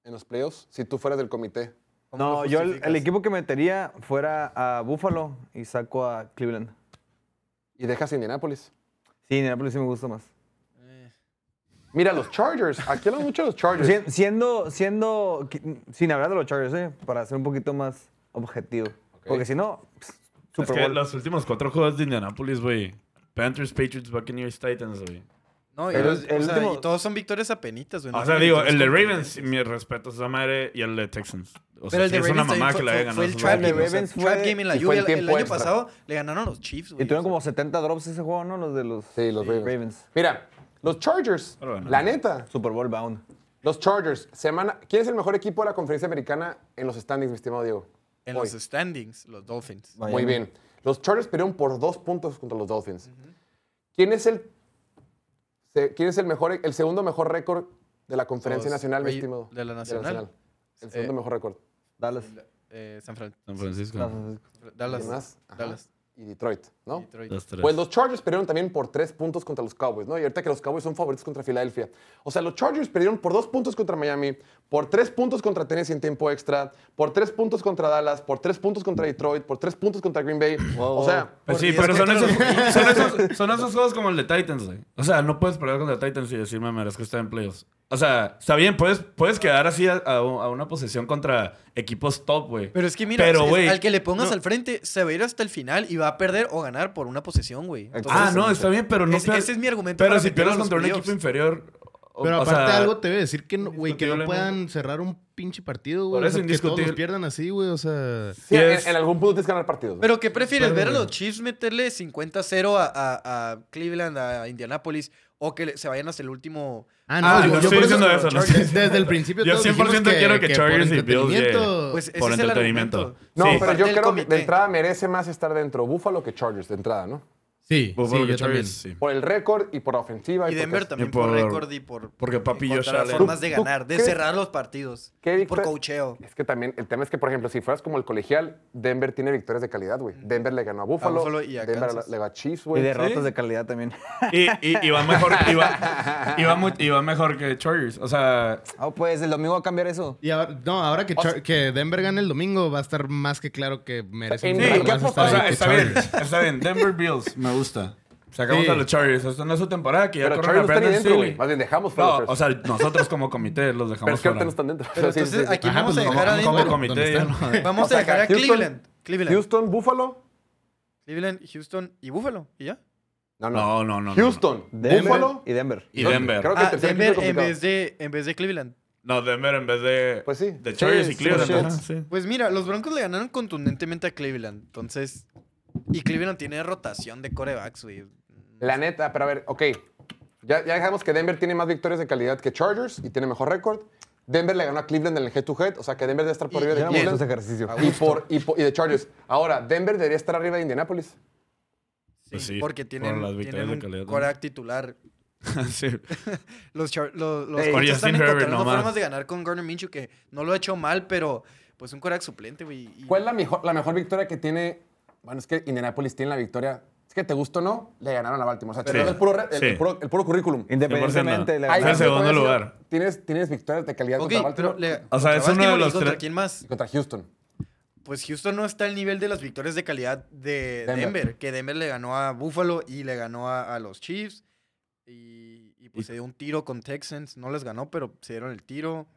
en los playoffs si tú fueras del comité? ¿Cómo No, yo el, equipo que metería fuera a Buffalo y saco a Cleveland. Y dejas a Indianapolis. Sí, Indianapolis sí me gusta más. Mira, los Chargers. Aquí hablamos mucho de los Chargers. Sien- Siendo, siendo, sin hablar de los Chargers, ¿eh? Para ser un poquito más objetivo. Porque si no, pss, Es Super que Bowl. los últimos cuatro juegos de Indianapolis, güey. Panthers, Patriots, Buccaneers, Titans, güey. No, y, El- los- el o sea, último- y todos son victorias apenitas, güey. no O sea, digo, el de. Ravens, mi respeto a esa madre, y el de Texans. O sea, Pero el sí de es Ravens una mamá que le fue, haya ganado. fue el trap El game. o sea, trap en la lluvia. El, el año extra. pasado le ganaron a los Chiefs, güey. Y tuvieron sea, como 70 drops ese juego, ¿no? Los de los Sí, los Ravens. Ravens. Mira, los Chargers, bueno. la neta, Super Bowl bound. los Chargers, semana. ¿Quién es el mejor equipo de la conferencia americana en los standings, mi estimado Diego? En Hoy. los standings, los Dolphins. Miami. Muy bien. Los Chargers perdieron por dos puntos contra los Dolphins. ¿Quién es el, quién es el mejor, el segundo mejor récord de la conferencia Los nacional, mi estimado? de la nacional. El segundo Eh, mejor récord. Dallas. Eh, San Fran- San Francisco. Dallas. Dallas. Y Detroit, ¿no? Detroit. Los tres. Pues los Chargers perdieron también por tres puntos contra los Cowboys, ¿no? Y ahorita que los Cowboys son favoritos contra Filadelfia. O sea, los Chargers perdieron por dos puntos contra Miami, por tres puntos contra Tennessee en tiempo extra, por tres puntos contra Dallas, por tres puntos contra Detroit, por tres puntos contra Green Bay. o sea, Pues sí, pero son esos, son, esos, son esos juegos como el de Titans, güey. O sea, no puedes perder contra Titans y decirme merezco estar en playoffs. O sea, está bien, puedes, puedes quedar así a, a- a una posesión contra equipos top, güey. Pero es que mira, Pero, es- güey, al que le pongas no. al frente se va a ir hasta el final y va a perder o ganar por una posesión, güey. Ah, no, está bien, pero no ese- pier- ese es mi argumento Pero para si pierdes contra un equipo inferior. o- Pero o aparte sea, algo te a decir que no, güey, que no puedan cerrar un pinche partido, güey. Por O sea, que todos los pierdan así, güey. O sea. sí, en, es- en algún punto tienes que ganar partidos. Pero ¿qué prefieres? Claro, ¿Ver a los Chiefs meterle 50-0 a, a- a Cleveland, a Indianapolis? ¿O que se vayan hasta el último? Ah, no, Ah, yo, no yo estoy por eso- diciendo eso, no Desde, el principio Yo todos dijimos 100% quiero que Chargers y Bills entretenimiento- Pues por es entretenimiento. no, sí. pero yo creo que de entrada merece más estar dentro Buffalo que Chargers, de entrada, ¿no? Sí, Buffalo sí, que yo también. Sí. Por el récord y por la ofensiva. Y Denver también y por, por- récord y por porque papi encontrar Allen. formas de ¿Tú- tú ganar, de cerrar los partidos. ¿Qué y por coacheo. Es que también, el tema es que, por ejemplo, si fueras como el colegial, Denver tiene victorias de calidad, güey. Denver le ganó a Buffalo, Buffalo y a Denver Kansas. le ganó a Chiefs, Y derrotas Sí. de calidad también. Y, y, y va mejor, y va, y va mu- y va mejor que Chargers. O sea, Ah, pues el domingo va a cambiar eso. Y ahora, no, ahora que, Char- que Denver gane el domingo va a estar más que claro que merece Sí, poco ¿qué más o está bien, está bien. Denver Bills, me gusta. Sacamos Sí. a los Chargers. Esta no es su temporada, que ya Pero corren Chargers no a están Brandon dentro, güey. Staley. Más bien dejamos fuera No, los o sea, nosotros como comité los Pero dejamos es que fuera. no están dentro. Pero sí, entonces sí. aquí Ajá, vamos a dejar a como- comité. Vamos a dejar a Cleveland. Cleveland. Houston, Buffalo. Cleveland, Houston y Buffalo. ¿Y ya? No, no. No, no, Houston, Denver Buffalo y Denver. Y Denver. Creo que Ah, Denver en vez, de, en vez de Cleveland. No, Denver en vez de. Pues sí. De Chargers sí, y Cleveland. sí. ajá, sí. Pues mira, los Broncos le ganaron contundentemente a Cleveland. Entonces. Y Cleveland tiene rotación de corebacks, güey. La neta, pero a ver, ok. Ya, ya dejamos que Denver tiene más victorias de calidad que Chargers y tiene mejor récord. Denver le ganó a Cleveland en el head-to-head, o sea que Denver debe estar por Y- arriba de Cleveland. ejercicio. Y, por, y, por- y de Chargers. Ahora, Denver debería estar arriba de Indianapolis. Sí, Pues sí, porque por tienen, las victorias tienen de un calidad, ¿no? coreback titular. Sí. Los, Char- los, los Ey, Colts Justin están Herbert encontrando nomás. formas de ganar con Garner Minshew, que no lo ha hecho mal, pero pues un coreback suplente, güey. y- ¿Cuál es la mejor, la mejor victoria que tiene? Bueno, es que Indianapolis tiene la victoria. Es que te gustó o no, le ganaron a Baltimore. O sea, el, puro, el, Sí. el puro, el puro currículum. Independientemente de la en segundo decir, lugar. Tienes, tienes victorias de calidad contra pero Baltimore le, O sea, contra es uno de los ¿Contra tres- quién más? y contra Houston. Pues Houston no está al nivel de las victorias de calidad de Denver. Denver, que Denver le ganó a Buffalo y le ganó a, a los Chiefs. Y, y, pues Y- se dio un tiro con Texans. No les ganó, pero se dieron el tiro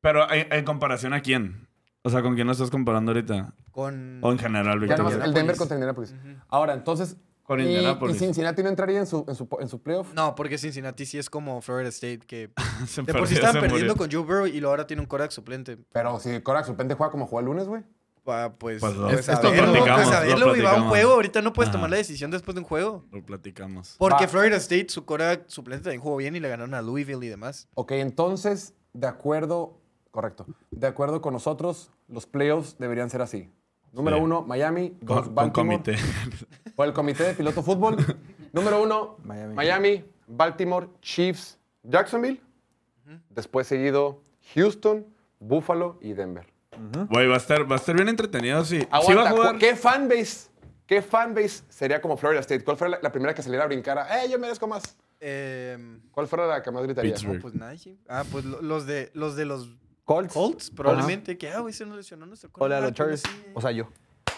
Pero en, en comparación a quién? O sea, ¿con quién lo estás comparando ahorita? con... O en general, Ya Victoria. nomás el Denver contra Indianapolis. Ahora, entonces. Con y- Indianapolis. Y, Cincinnati no entraría en su, en su, en su playoff. No, porque Cincinnati sí es como Florida State, que Se de por perdió, sí estaban se perdiendo murió. con Joe Burrow y luego ahora tiene un coreback suplente. Pero si Korak suplente juega como jugó el lunes, güey. Ah, pues, Pues lo- pues a esto platicamos, pues a lo verlo, güey, va a un platicamos. juego. Ahorita no puedes Ajá. tomar la decisión después de un juego. Lo platicamos. Porque Va. Florida State, su coreback suplente también jugó bien y le ganaron a Louisville y demás. Ok, entonces, de acuerdo Correcto. De acuerdo con nosotros, los playoffs deberían ser así. Número Sí. uno, Miami. Dos, Con, con Baltimore. comité. Por el comité de piloto fútbol. Número uno, Miami. Miami. Baltimore, Chiefs, Jacksonville. Después seguido Houston, Buffalo y Denver. Güey, va a estar, va a estar bien entretenido. Sí, sí va Aguanta, a jugar. ¿cu- ¿qué fanbase? ¿Qué fanbase sería como Florida State? ¿Cuál fue la, la primera que saliera a brincar? a, ¡Eh, yo merezco más! Em, ¿Cuál fuera la que más gritaría? Pittsburgh. no, pues nadie. Ah, pues lo- los de los de los Colts. Colts, probablemente. Que, ah, güey, se nos lesionó nuestro O la de los Chargers. O sea, yo.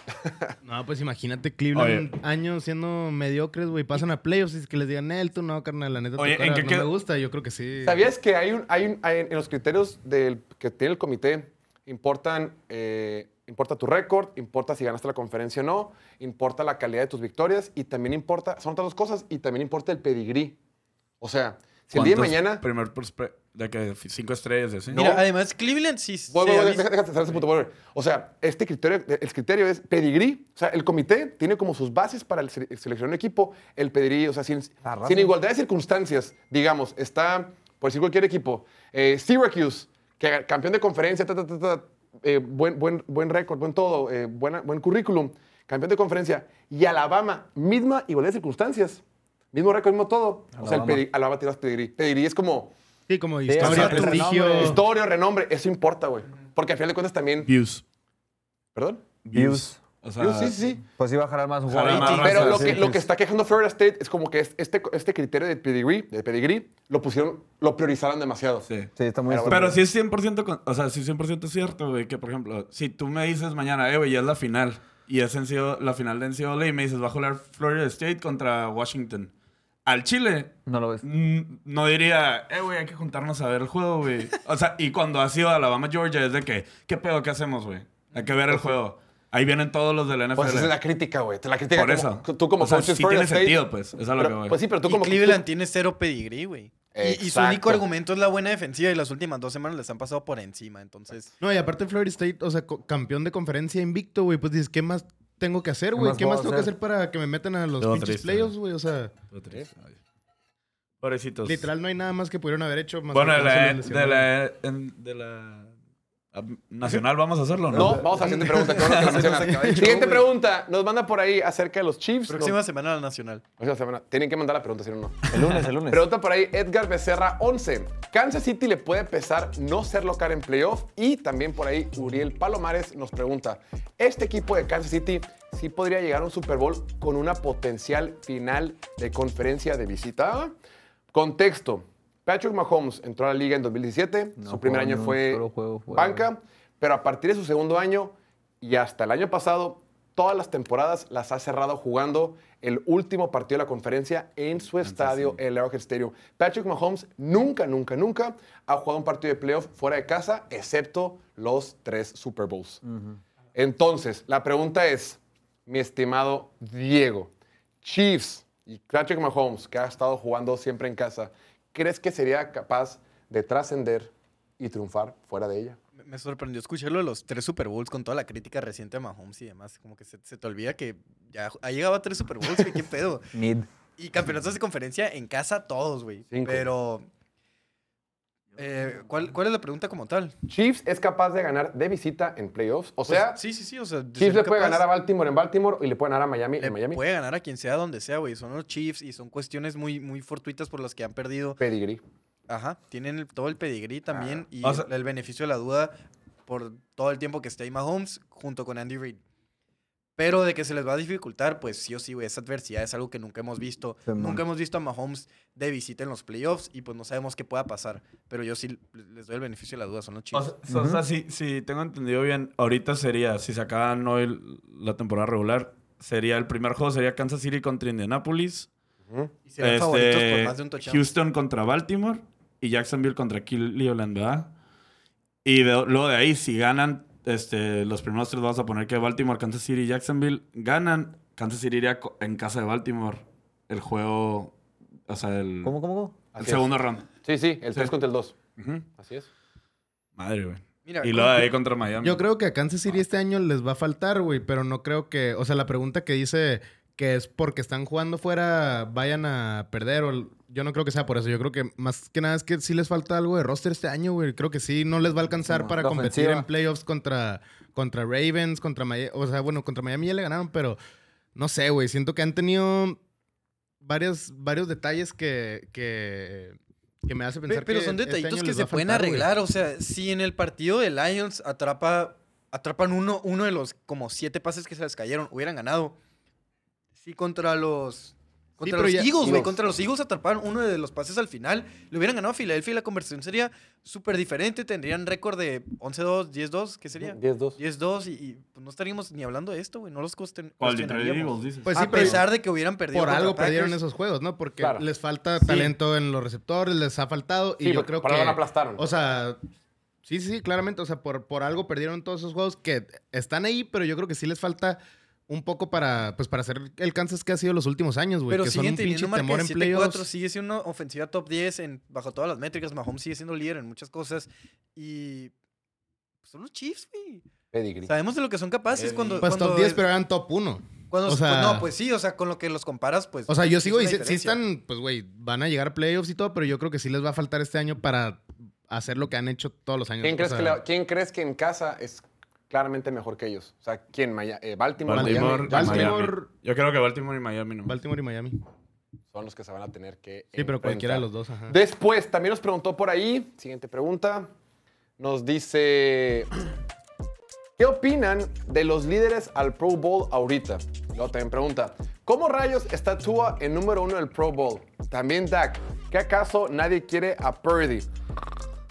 No, pues imagínate Cleveland años siendo mediocres, güey. Pasan a playoffs y que les digan, Nel, tú no, carnal, la neta tu Oye, ¿en qué no queda- me gusta. Yo creo que sí. ¿Sabías que hay un, hay un, hay- en los criterios del, que tiene el comité importan, eh, importa tu récord, importa si ganaste la conferencia o no, importa la calidad de tus victorias y también importa, son otras dos cosas, y también importa el pedigrí. O sea, si el día de ¿Cuántos mañana... Primer de que cinco estrellas, y así. Mira, No. además Cleveland sí. Voy, déjate déjate ese punto, voy. O sea, este criterio, el criterio es pedigrí. O sea, el comité tiene como sus bases para el sele- seleccionar un equipo, el pedigrí. O sea, sin, sin igualdad de circunstancias, digamos, está, por decir cualquier equipo, eh, Syracuse, que campeón de conferencia, ta, ta, ta, ta, eh, buen, buen, buen récord, buen todo, eh, buena- buen currículum, campeón de conferencia, y Alabama, misma igualdad de circunstancias, mismo récord, mismo todo. O sea, el Alabama. pedigrí, Alabama tiene más pedigrí. Pedigrí es como Sí, como historia. Renombre. historia, renombre, eso importa, güey. Porque al final de cuentas también... Views. ¿Perdón? Views. O sea, Yo sí, sí, sí. Pues iba a jalar más un jugador. Pero lo sí, que, lo que está quejando Florida State es como que es- este, este criterio de pedigree, de pedigree lo pusieron, lo priorizaron demasiado. Sí. Sí, está muy Pero estúpido. Pero sí es 100%, con- o sea, sí es 100% cierto, güey, que por ejemplo, si tú me dices mañana, eh, güey, ya es la final, y es NCAA la final de NCAA, y me dices, va a jugar Florida State contra Washington. Al Chile, No lo ves. no diría, eh, güey, hay que juntarnos a ver el juego, güey. O sea, y cuando ha sido Alabama, Georgia, es de que, ¿qué pedo, qué hacemos, güey? Hay que ver el juego. Ahí vienen todos los de la NFL. Pues esa es la crítica, güey. Te la crítica por como- eso. Tú como o sea, sí tiene State. sentido, pues. Es a lo pero- que voy. Pues sí, pero tú Y como Cleveland tiene cero pedigrí, güey. Y, y su único argumento es la buena defensiva y las últimas dos semanas les han pasado por encima. Entonces, No, y aparte Florida State, o sea, campeón de conferencia invicto, güey. Pues dices, ¿qué más tengo que hacer, ¿Qué güey? ¿Qué más tengo que hacer? para que me metan a los Todo pinches triste, playoffs, güey. O sea. Pobrecitos. literal no hay nada más que pudieron haber hecho. Más Bueno, de la, les de la, en- de la nacional vamos a hacerlo, ¿no? No, vamos a la siguiente pregunta. qué bueno que la mencionas. Siguiente pregunta. Nos manda por ahí acerca de los Chiefs. próxima Nos- semana la nacional. próxima semana. Tienen que mandar la pregunta, si no, no. El lunes, el lunes. Pregunta por ahí Edgar Becerra 11. Kansas City le puede pesar no ser local en playoff. Y también por ahí Uriel Palomares nos pregunta, ¿este equipo de Kansas City sí podría llegar a un Super Bowl con una potencial final de conferencia de visita? Contexto. Patrick Mahomes entró a la liga en 2017. No su primer año fue banca. Pero a partir de su segundo año y hasta el año pasado, todas las temporadas las ha cerrado jugando el último partido de la conferencia en su estadio, el Arrowhead Stadium. Patrick Mahomes nunca, nunca, nunca ha jugado un partido de playoff fuera de casa, excepto los tres Super Bowls. Entonces, la pregunta es, mi estimado Diego, Chiefs y Patrick Mahomes, que ha estado jugando siempre en casa, ¿crees que sería capaz de trascender y triunfar fuera de ella? Me- sorprendió escucharlo de los tres Super Bowls con toda la crítica reciente de Mahomes y demás. Como que se, se te olvida que ya ha llegado a tres Super Bowls, güey, qué pedo. Mid. Y campeonatos de conferencia en casa todos, güey. Cinco. Pero, eh, ¿cuál, ¿cuál es la pregunta como tal? Chiefs es capaz de ganar de visita en playoffs. O Pues, sea, sí, sí, sí. O sea, de Chiefs le puede capaz- ganar a Baltimore en Baltimore y le puede ganar a Miami le en Miami. puede ganar a quien sea donde sea, güey. Son los Chiefs y son cuestiones muy, muy fortuitas por las que han perdido. Pedigree. Ajá, tienen el- todo el pedigrí también y O sea- el, el beneficio de la duda por todo el tiempo que esté ahí Mahomes junto con Andy Reid. Pero de que se les va a dificultar, pues sí o sí, güey, esa adversidad es algo que nunca hemos visto. Nunca hemos visto a Mahomes de visita en los playoffs y pues no sabemos qué pueda pasar. Pero yo sí les doy el beneficio de la duda, son los O sea, o sea, si, si tengo entendido bien, ahorita sería, si se acaban hoy la temporada regular, sería el primer juego sería Kansas City contra Indianapolis, y serán favoritos por este, más de un touchdown. Houston contra Baltimore y Jacksonville contra Cleveland, ¿verdad? Y de- luego de ahí, si ganan este, los primeros tres, vamos a poner que Baltimore, Kansas City y Jacksonville ganan, Kansas City iría en casa de Baltimore el juego, o sea, el, ¿Cómo, cómo, cómo? el Así es. segundo round. Sí, sí, el Sí. 3 contra el 2. Ujú. Así es. Madre, güey. Mira, Y luego de ahí contra Miami. Yo creo que a Kansas City este año les va a faltar, güey, pero no creo que, o sea, la pregunta que dice que es porque están jugando fuera, vayan a perder. O, yo no creo que sea por eso. Yo creo que más que nada es que sí les falta algo de roster este año, güey. Creo que sí, no les va a alcanzar No, para competir ofensiva. en playoffs contra, contra Ravens, contra Miami. O sea, bueno, contra Miami ya le ganaron, pero no sé, güey. Siento que han tenido varios, varios detalles que, que, que me hace Pe- pensar Pero que son este detallitos año que se pueden faltar, güey. arreglar. O sea, si en el partido de Lions atrapa, atrapan uno, uno de los como siete pases que se les cayeron, hubieran ganado. Sí, contra los. Contra los ya- Eagles, güey. Contra los Eagles atraparon uno de los pases al final. Le hubieran ganado a Filadelfia y la conversión sería súper diferente. Tendrían récord de 11-2, 10-2. ¿Qué sería? 10-2. 10-2 y, y, pues, no estaríamos ni hablando de esto, güey. No los cuesten- ¿Cuál? ¿Contra cuestionaríamos. Eagles, dices? Pues sí, a pero pesar de que hubieran perdido por algo perdieron Packers. esos juegos, ¿no? Porque Claro. les falta Sí. talento en los receptores, les ha faltado. Y Sí, yo creo por que. algo no aplastaron. O sea, sí, sí, sí, claramente. O sea, por, por algo perdieron todos esos juegos que están ahí, pero yo creo que sí les falta un poco para, pues, para hacer el Kansas que ha sido los últimos años, güey. Pero que son siguen un pinche teniendo temor en 7-4, playoffs. sigue siendo una ofensiva top 10 en, bajo todas las métricas. Mahomes sigue siendo líder en muchas cosas. Y pues, son los Chiefs, güey. Pedigree. Sabemos de lo que son capaces cuando... Pues cuando top 10, es- pero eran top 1. cuando- o sea- pues, no, pues sí, o sea, con lo que los comparas, pues... O sea, yo sigo y diferencia. están, pues, güey, van a llegar a playoffs y todo, pero yo creo que sí les va a faltar este año para hacer lo que han hecho todos los años. ¿Quién O crees, sea, que ¿Quién crees que en casa es claramente mejor que ellos? O sea, ¿quién? Maya- eh, Baltimore, Baltimore. Baltimore- Miami. Yo creo que Baltimore y Miami no. Baltimore y Miami. son los que se van a tener que Sí, pero cualquiera de enfrentar. los dos, ajá. Después, también nos preguntó por ahí, siguiente pregunta, nos dice, ¿qué opinan de los líderes al Pro Bowl ahorita? Luego también pregunta, ¿cómo rayos está Tua en número uno del Pro Bowl? También Dak, ¿qué acaso nadie quiere a Purdy?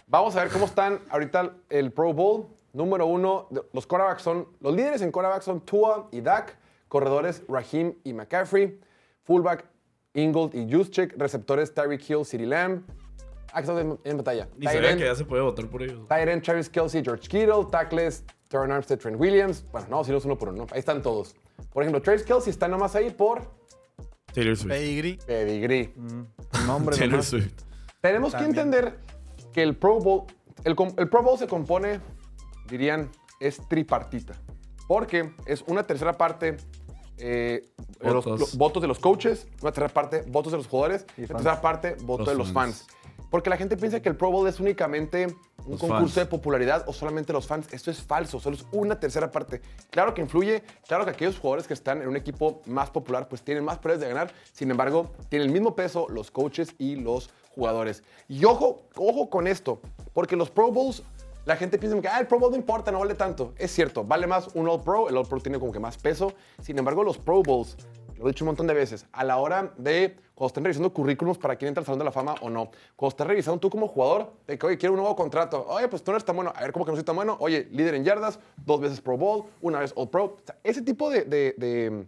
Vamos a ver cómo están ahorita el Pro Bowl. Número uno, los quarterbacks son, los líderes en quarterbacks son Tua y Dak, corredores Raheem y McCaffrey, fullback Ingold y Juszczyk, receptores Tyreek Hill, CeeDee Lamb. Ah, que están en, batalla. Ni sabía que ya se puede votar por ellos. End, Travis Kelsey, George Kittle, tackles, Terran Armstead, Trent Williams. Bueno, no, si no es uno por uno. Ahí están todos. Por ejemplo, Travis Kelsey está nomás ahí por Taylor Swift. Pedigree. pedigree. Nombre Taylor nomás. Swift. Tenemos que entender que el Pro Bowl, el, el Pro Bowl se compone, dirían, es tripartita. Porque es una tercera parte eh, de los, Votos. los votos de los coaches, una tercera parte votos de los jugadores y una tercera parte voto Los de los fans. fans. Porque la gente piensa que el Pro Bowl es únicamente un Los concurso fans. de popularidad o solamente los fans. Esto es falso, solo es una tercera parte. Claro que influye, claro que aquellos jugadores que están en un equipo más popular pues tienen más probabilidades de ganar. Sin embargo, tienen el mismo peso los coaches y los jugadores. Y ojo, ojo con esto, porque los Pro Bowls, la gente piensa que ah, el Pro Bowl no importa, no vale tanto. Es cierto, vale más un All Pro, el All Pro tiene como que más peso. Sin embargo, los Pro Bowls, lo he dicho un montón de veces, a la hora de cuando estén revisando currículums para quién entra al Salón de la Fama o no, cuando estás revisando tú como jugador, de que, oye, quiero un nuevo contrato, oye, pues tú no eres tan bueno, a ver, ¿cómo que no soy tan bueno? Oye, líder en yardas, dos veces Pro Bowl, una vez All Pro. O sea, ese tipo de, de- de-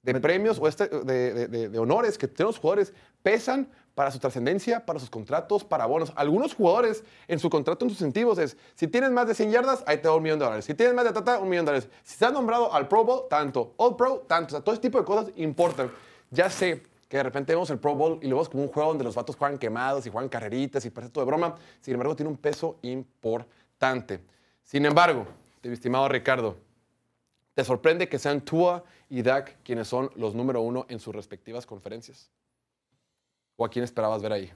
de premios o este, de, de- de- de honores que tienen los jugadores pesan para su trascendencia, para sus contratos, para bonos. Algunos jugadores en su contrato, en sus incentivos es, si tienes más de 100 yardas, ahí te da un millón de dólares. Si tienes más de tata, un millón de dólares. Si estás nombrado al Pro Bowl, tanto. All Pro, tanto. O sea, todo ese tipo de cosas importan. Ya sé que de repente vemos el Pro Bowl y lo vemos como un juego donde los vatos juegan quemados y juegan carreritas y parece todo de broma. Sin embargo, tiene un peso importante. Sin embargo, mi estimado Ricardo, ¿Te sorprende que sean Tua y Dak quienes son los número uno en sus respectivas conferencias? ¿O a quién esperabas ver ahí?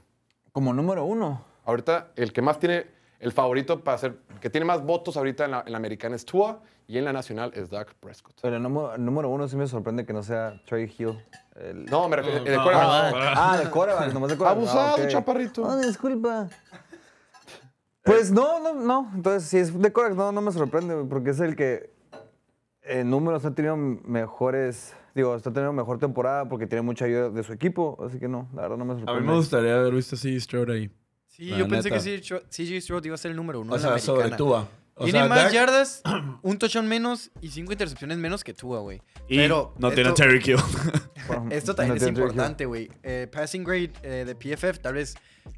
Como número uno. Ahorita el que más tiene, el favorito para ser, que tiene más votos ahorita en la, en la americana es Tua y en la nacional es Dak Prescott. Pero el número, el número uno sí me sorprende que no sea Trey Hill. El- No, me refiero, el de no, quarterback. no. Ah, de quarterback, nomás de quarterback. Abusado, Ah, ok. chaparrito. Ah, disculpa. Pues no, no, no. Entonces, si es de quarterback, no, no me sorprende, porque es el que en números ha tenido mejores, digo, está teniendo mejor temporada porque tiene mucha ayuda de su equipo, así que no, la verdad no me A sorprende. mí me gustaría haber visto a C. Stroud ahí. Sí, La yo pensé que CJ CJ Stroud iba a ser el número uno O en la sea, sobre. Tua. O Tiene sea, más Dak- yardas, un touchdown menos y cinco intercepciones menos que Tua, güey. Y Pero no tiene a esto- Terry Kill. Esto también no es importante, güey. Eh, passing grade eh, de PFF tal vez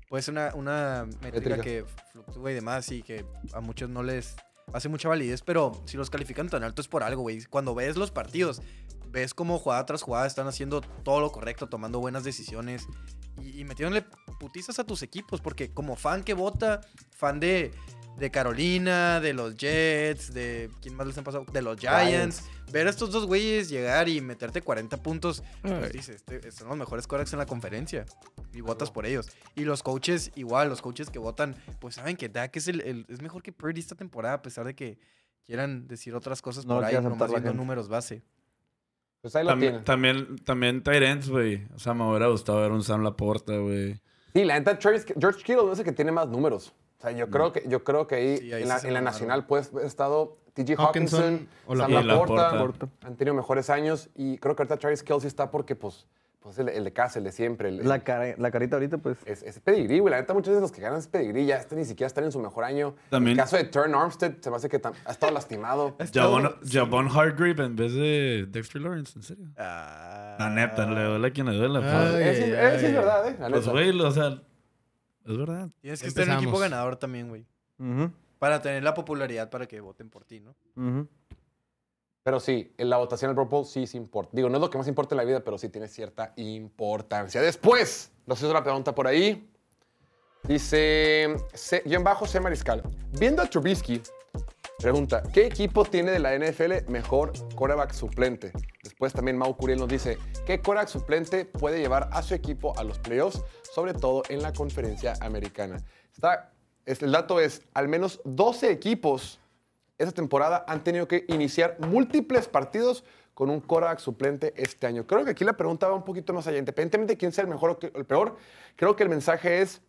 puede ser una, una métrica Métrica. que fluctúa y demás y que a muchos no les hace mucha validez, pero si los califican tan alto es por algo, güey. Cuando ves los partidos, ves cómo jugada tras jugada están haciendo todo lo correcto, tomando buenas decisiones y, y metiéndole putizas a tus equipos, porque como fan que vota, fan de, de Carolina, de los Jets, de. ¿Quién más les han pasado? De los Giants. Ver a estos dos güeyes llegar y meterte 40 puntos, pues dices, este- son los mejores corebacks en la conferencia. Y votas por ellos. Y los coaches, igual, los coaches que votan, pues saben que Dak es, el, el- es mejor que Purdy esta temporada, a pesar de que quieran decir otras cosas No por ahí, nomás viendo números base. Pues ahí lo También, tienen. también, también ends, güey. O sea, me hubiera gustado ver un Sam Laporta, güey. Sí, la neta, Travis- George Kittle no es el que tiene más números. O sea, yo creo que, yo creo que ahí, Sí, ahí en, la, en la nacional, pues, ha estado T.J. Hawkinson Hawkinson, o Sam Laporta. Y han tenido mejores años. Y creo que ahorita Travis Kelsey está porque, pues, pues el, el de casa, el de siempre. el- La, cara- la carita ahorita, pues. Es, es pedigrí, güey. La neta, muchas veces los que ganan es pedigrí. Ya este ni siquiera están en su mejor año. También- El caso de Turn Armstead se me hace que ha estado lastimado. Javon, Javon Hargrave en vez de Dexter Lawrence, en serio. Ah, La neta, le duele a quien le duele. Pues. Sí es ay. verdad, ¿eh? La Pues, neta. güey, o sea, es verdad. Tienes que estar en un equipo ganador también, güey. Para tener la popularidad para que voten por ti, ¿no? ujú. Pero sí, en la votación del Pro Bowl sí sí importa. Digo, no es lo que más importa en la vida, pero sí tiene cierta importancia. Después, nos hizo la pregunta por ahí. Dice, C- guion bajo C. Mariscal. Viendo a Trubisky, pregunta, ¿qué equipo tiene de la NFL mejor quarterback suplente? Después también Mau Curiel nos dice, ¿qué quarterback suplente puede llevar a su equipo a los playoffs, sobre todo en la conferencia americana? Está, es- el dato es, al menos 12 equipos esta temporada han tenido que iniciar múltiples partidos con un quarterback suplente este año. Creo que aquí la pregunta va un poquito más allá. Independientemente de quién sea el mejor o el peor, creo que el mensaje es,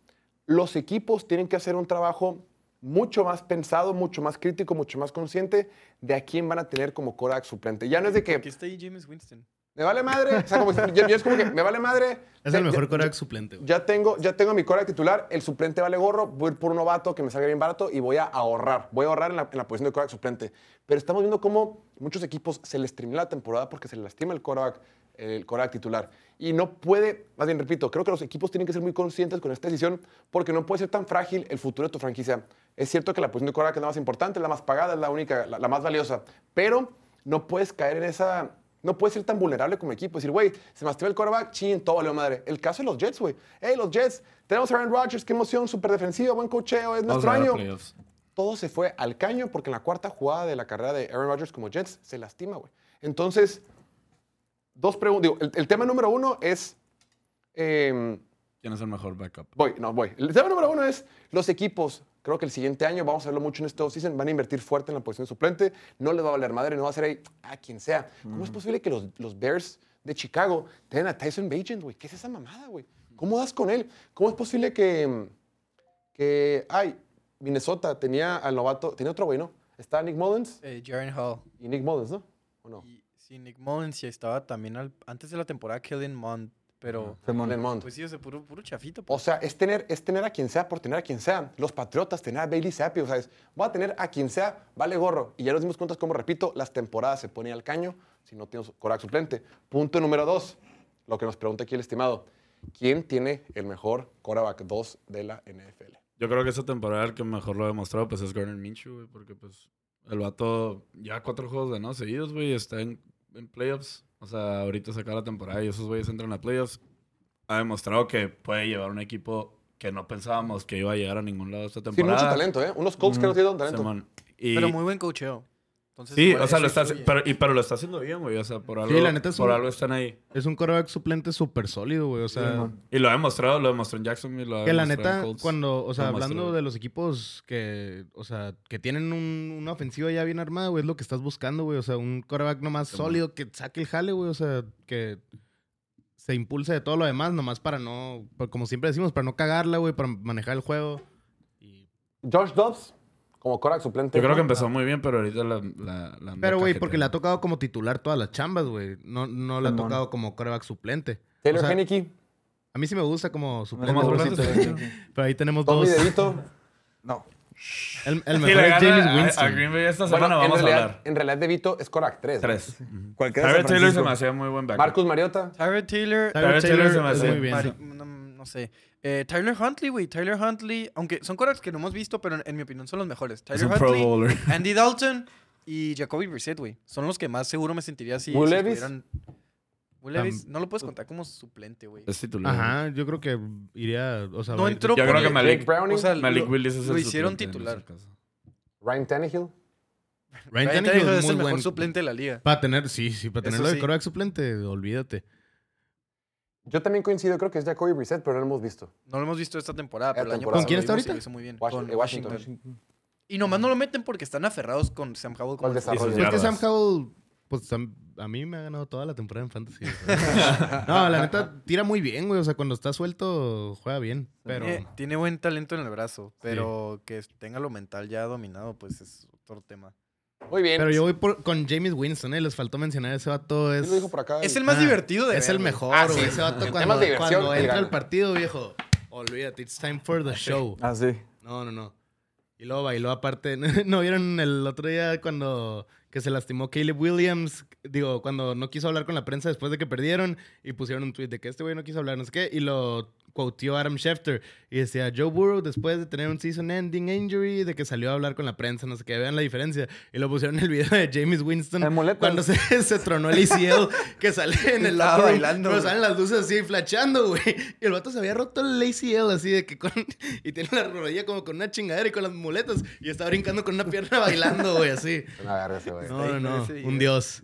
los equipos tienen que hacer un trabajo mucho más pensado, mucho más crítico, mucho más consciente de a quién van a tener como quarterback suplente. Ya no es de que James Winston. Me vale madre, o sea, como, ya, ya es como que me vale madre. Es el mejor coreback suplente, güey. ya tengo, ya tengo mi quarterback titular, el suplente vale gorro, voy a ir por un novato que me salga bien barato y voy a ahorrar. Voy a ahorrar en la, en la posición de quarterback suplente. Pero estamos viendo cómo muchos equipos se les termina la temporada porque se les lastima el quarterback, el quarterback titular. Y no puede, más bien repito, creo que los equipos tienen que ser muy conscientes con esta decisión porque no puede ser tan frágil el futuro de tu franquicia. Es cierto que la posición de quarterback es la más importante, es la más pagada, es la única, la, la más valiosa, pero no puedes caer en esa no puedes ser tan vulnerable como equipo. Decir, güey, se me lastima el quarterback, chin, todo valió madre. El caso de los Jets, güey. Hey, los Jets, tenemos a Aaron Rodgers, qué emoción, súper defensiva, buen cocheo, es nuestro año. Todo se fue al caño porque en la cuarta jugada de la carrera de Aaron Rodgers como Jets se lastima, güey. Entonces, dos preguntas. El tema número uno es. em, ¿Quién es el mejor backup? Voy, no, voy. El tema número uno es los equipos. Creo que el siguiente año, vamos a verlo mucho en este offseason, van a invertir fuerte en la posición de suplente. No les va a valer madre, no va a ser ahí a quien sea. ¿Cómo es posible que los, los Bears de Chicago tengan a Tyson Bagent, güey? ¿Qué es esa mamada, güey? ¿Cómo das con él? ¿Cómo es posible que, que ay, Minnesota tenía al novato, tenía otro güey, ¿no? Está Nick Mullins Eh, Jaren Hall. y Nick Mullins, ¿no? ¿O no? Y, sí, Nick Mullins y estaba también al- antes de la temporada Kellen Mond, pero Simón. Allen Mond. pues sí, o sea, puro, puro chafito. O pues. sea, es tener, es tener a quien sea por tener a quien sea. Los Patriotas, tener a Bailey Zappi, o sea, es, voy a tener a quien sea, vale gorro. Y ya nos dimos cuenta, como repito, las temporadas se ponen al caño si no tienes coraje suplente. Punto número dos, lo que nos pregunta aquí el estimado. ¿Quién tiene el mejor quarterback 2 de la NFL? Yo creo que esa temporada el que mejor lo ha demostrado pues es Garner Minshew, güey, porque pues el vato ya cuatro juegos de no seguidos, güey, está en, en playoffs. O sea, ahorita se acaba la temporada y esos güeyes entran a playoffs. Ha demostrado que puede llevar un equipo que no pensábamos que iba a llegar a ningún lado esta temporada. mucho talento, ¿eh? Unos Colts que no tienen talento. Simón. Y- Pero muy buen coacheo. Entonces, Sí, o sea, lo está, pero, y, pero lo está haciendo bien, güey. O sea, por algo, la neta es por un- algo están ahí. Es un coreback suplente súper sólido, güey. O sea, Y lo ha demostrado, lo demostró en Jacksonville. Lo ha que la neta, Colts. cuando, o sea, hablando de los equipos que, o sea, que tienen un- una ofensiva ya bien armada, güey, es lo que estás buscando, güey. O sea, un coreback nomás sólido que saque el jale, güey. O sea, que se impulse de todo lo demás, nomás para no, como siempre decimos, para no cagarla, güey, para manejar el juego. Y- Josh Dobbs, como quarterback suplente. Yo creo que empezó muy bien, pero ahorita la. la, la Pero, güey, porque le ha tocado como titular todas las chambas, güey. No, no le ha tocado como coreback suplente. Taylor o sea, Heineke, A mí sí me gusta como suplente. Como güey. suplente, Pero ahí tenemos Tommy dos. DeVito. No. El, el mejor le es James a- Winston. A, Green Bay esta Bueno, semana en vamos a realidad, hablar. en realidad DeVito es quarterback 3. Tres. Cualquiera de San Tyler Taylor se me hacía muy buen backup. Marcus Mariota. Tyler Taylor. Tyler Tyler Taylor se me hace- muy bien. No, no sé. Eh, Tyler Huntley, güey. Tyler Huntley. Aunque son quarterbacks que no hemos visto, pero en, en mi opinión son los mejores. Es Tyler Pro Huntley, Bowler. Andy Dalton y Jacoby Brissett, güey. Son los que más seguro me sentiría si, Will si Levis. estuvieran- Will Levis, no lo puedes contar como suplente, güey. Es titular. Ajá, yo creo que iría, o sea, No va a ir- entró Yo creo que Malik, Jake Browning. O sea, Malik lo- Willis es lo el hicieron suplente en titular. ese caso. Ryan Tannehill. Ryan Ryan Tannehill es muy el mejor buen. suplente de la liga. Para tener, sí, sí, para Eso tenerlo de sí. suplente, olvídate. Yo también coincido, creo que es Jacoby Brissett, pero no lo hemos visto. No lo hemos visto esta temporada, pero el año temporada. pasado ¿Con quién lo está vimos y ahorita? lo hizo muy bien. Washington- Con Washington. Washington. Y nomás no lo meten porque están aferrados con Sam Howell. Con el desarrollo. sus Es que Sam. Howell, pues tam- a mí me ha ganado toda la temporada en Fantasy. no, la neta, tira muy bien, güey. O sea, cuando está suelto, juega bien. Pero Tiene, tiene buen talento en el brazo, pero que tenga lo mental ya dominado, pues es otro tema. Muy bien. Pero yo voy por- con James Winston, ¿eh? Les faltó mencionar ese vato. Es, ¿Quién lo dijo por acá? Es el más Ah, divertido de es ver, el mejor, Ah, güey. sí. Ese vato En cuando, cuando entra al partido, viejo. Olvídate, it's time for the show. Ah, sí. No, no, no. Y luego bailó aparte. ¿No vieron el otro día cuando que se lastimó Caleb Williams? Digo, cuando no quiso hablar con la prensa después de que perdieron y pusieron un tweet de que este güey no quiso hablar, no sé qué, y lo quoteó Adam Schefter y decía, Joe Burrow después de tener un season ending injury, de que salió a hablar con la prensa, no sé qué, vean la diferencia. Y lo pusieron en el video de James Winston cuando se, se tronó el ACL, que sale en el room, bailando, Pero salen las luces así flashando, güey. Y el vato se había roto el ACL así de que con... Y tiene la rodilla como con una chingadera y con las muletas. Y está brincando con una pierna bailando, güey, así. Una verga ese güey. No, no, no. Un dios.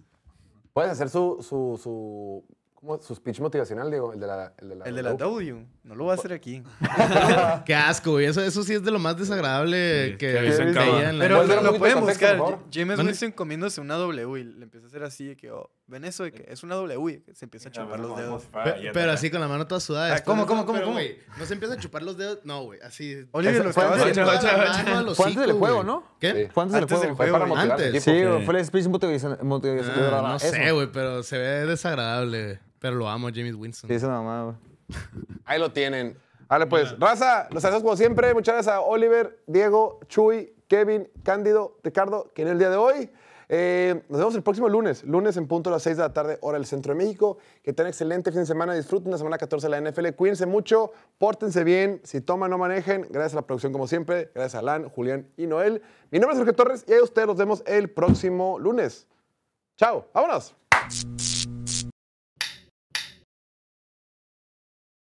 Puedes hacer su, su, su, ¿cómo? su speech motivacional, digo, el de la... El de la, El de la W. No lo voy a hacer aquí. Qué asco, güey. Eso, eso sí es de lo más desagradable Sí, que, veía en la- Pero ¿Puedes dar lo, pueden buscar. James ¿Mande? Winston comiéndose una W y le empieza a hacer así de que, oh, ven eso de que es una W que se empieza a chupar los dedos. Pe- Pero así con la mano toda sudada. Ah, ¿cómo, cómo, cómo, pero, cómo? güey, No se empieza a chupar los dedos. No, güey. Así. Oliver lo fue estaba antes de- Fue antes del juego. ¿no? ¿Qué? Sí. Fue antes del juego. Fue para motivar antes. Sí, fue el speech motivacional. Ah, no sé, güey, pero se ve desagradable. Pero lo amo, James Winston. Sí, esa mamá, güey. Ahí lo tienen. Vale, pues, raza, los agradecemos como siempre. Muchas gracias a Oliver, Diego, Chuy, Kevin, Cándido, Ricardo, que en el día de hoy. Eh, nos vemos el próximo lunes, lunes en punto a las 6 de la tarde, hora del centro de México. Que tengan excelente fin de semana, disfruten la semana 14 de la NFL. Cuídense mucho, pórtense bien, si toman, no manejen. Gracias a la producción, como siempre. Gracias a Alan, Julián y Noel. Mi nombre es Jorge Torres y a ustedes los vemos el próximo lunes. Chao, vámonos.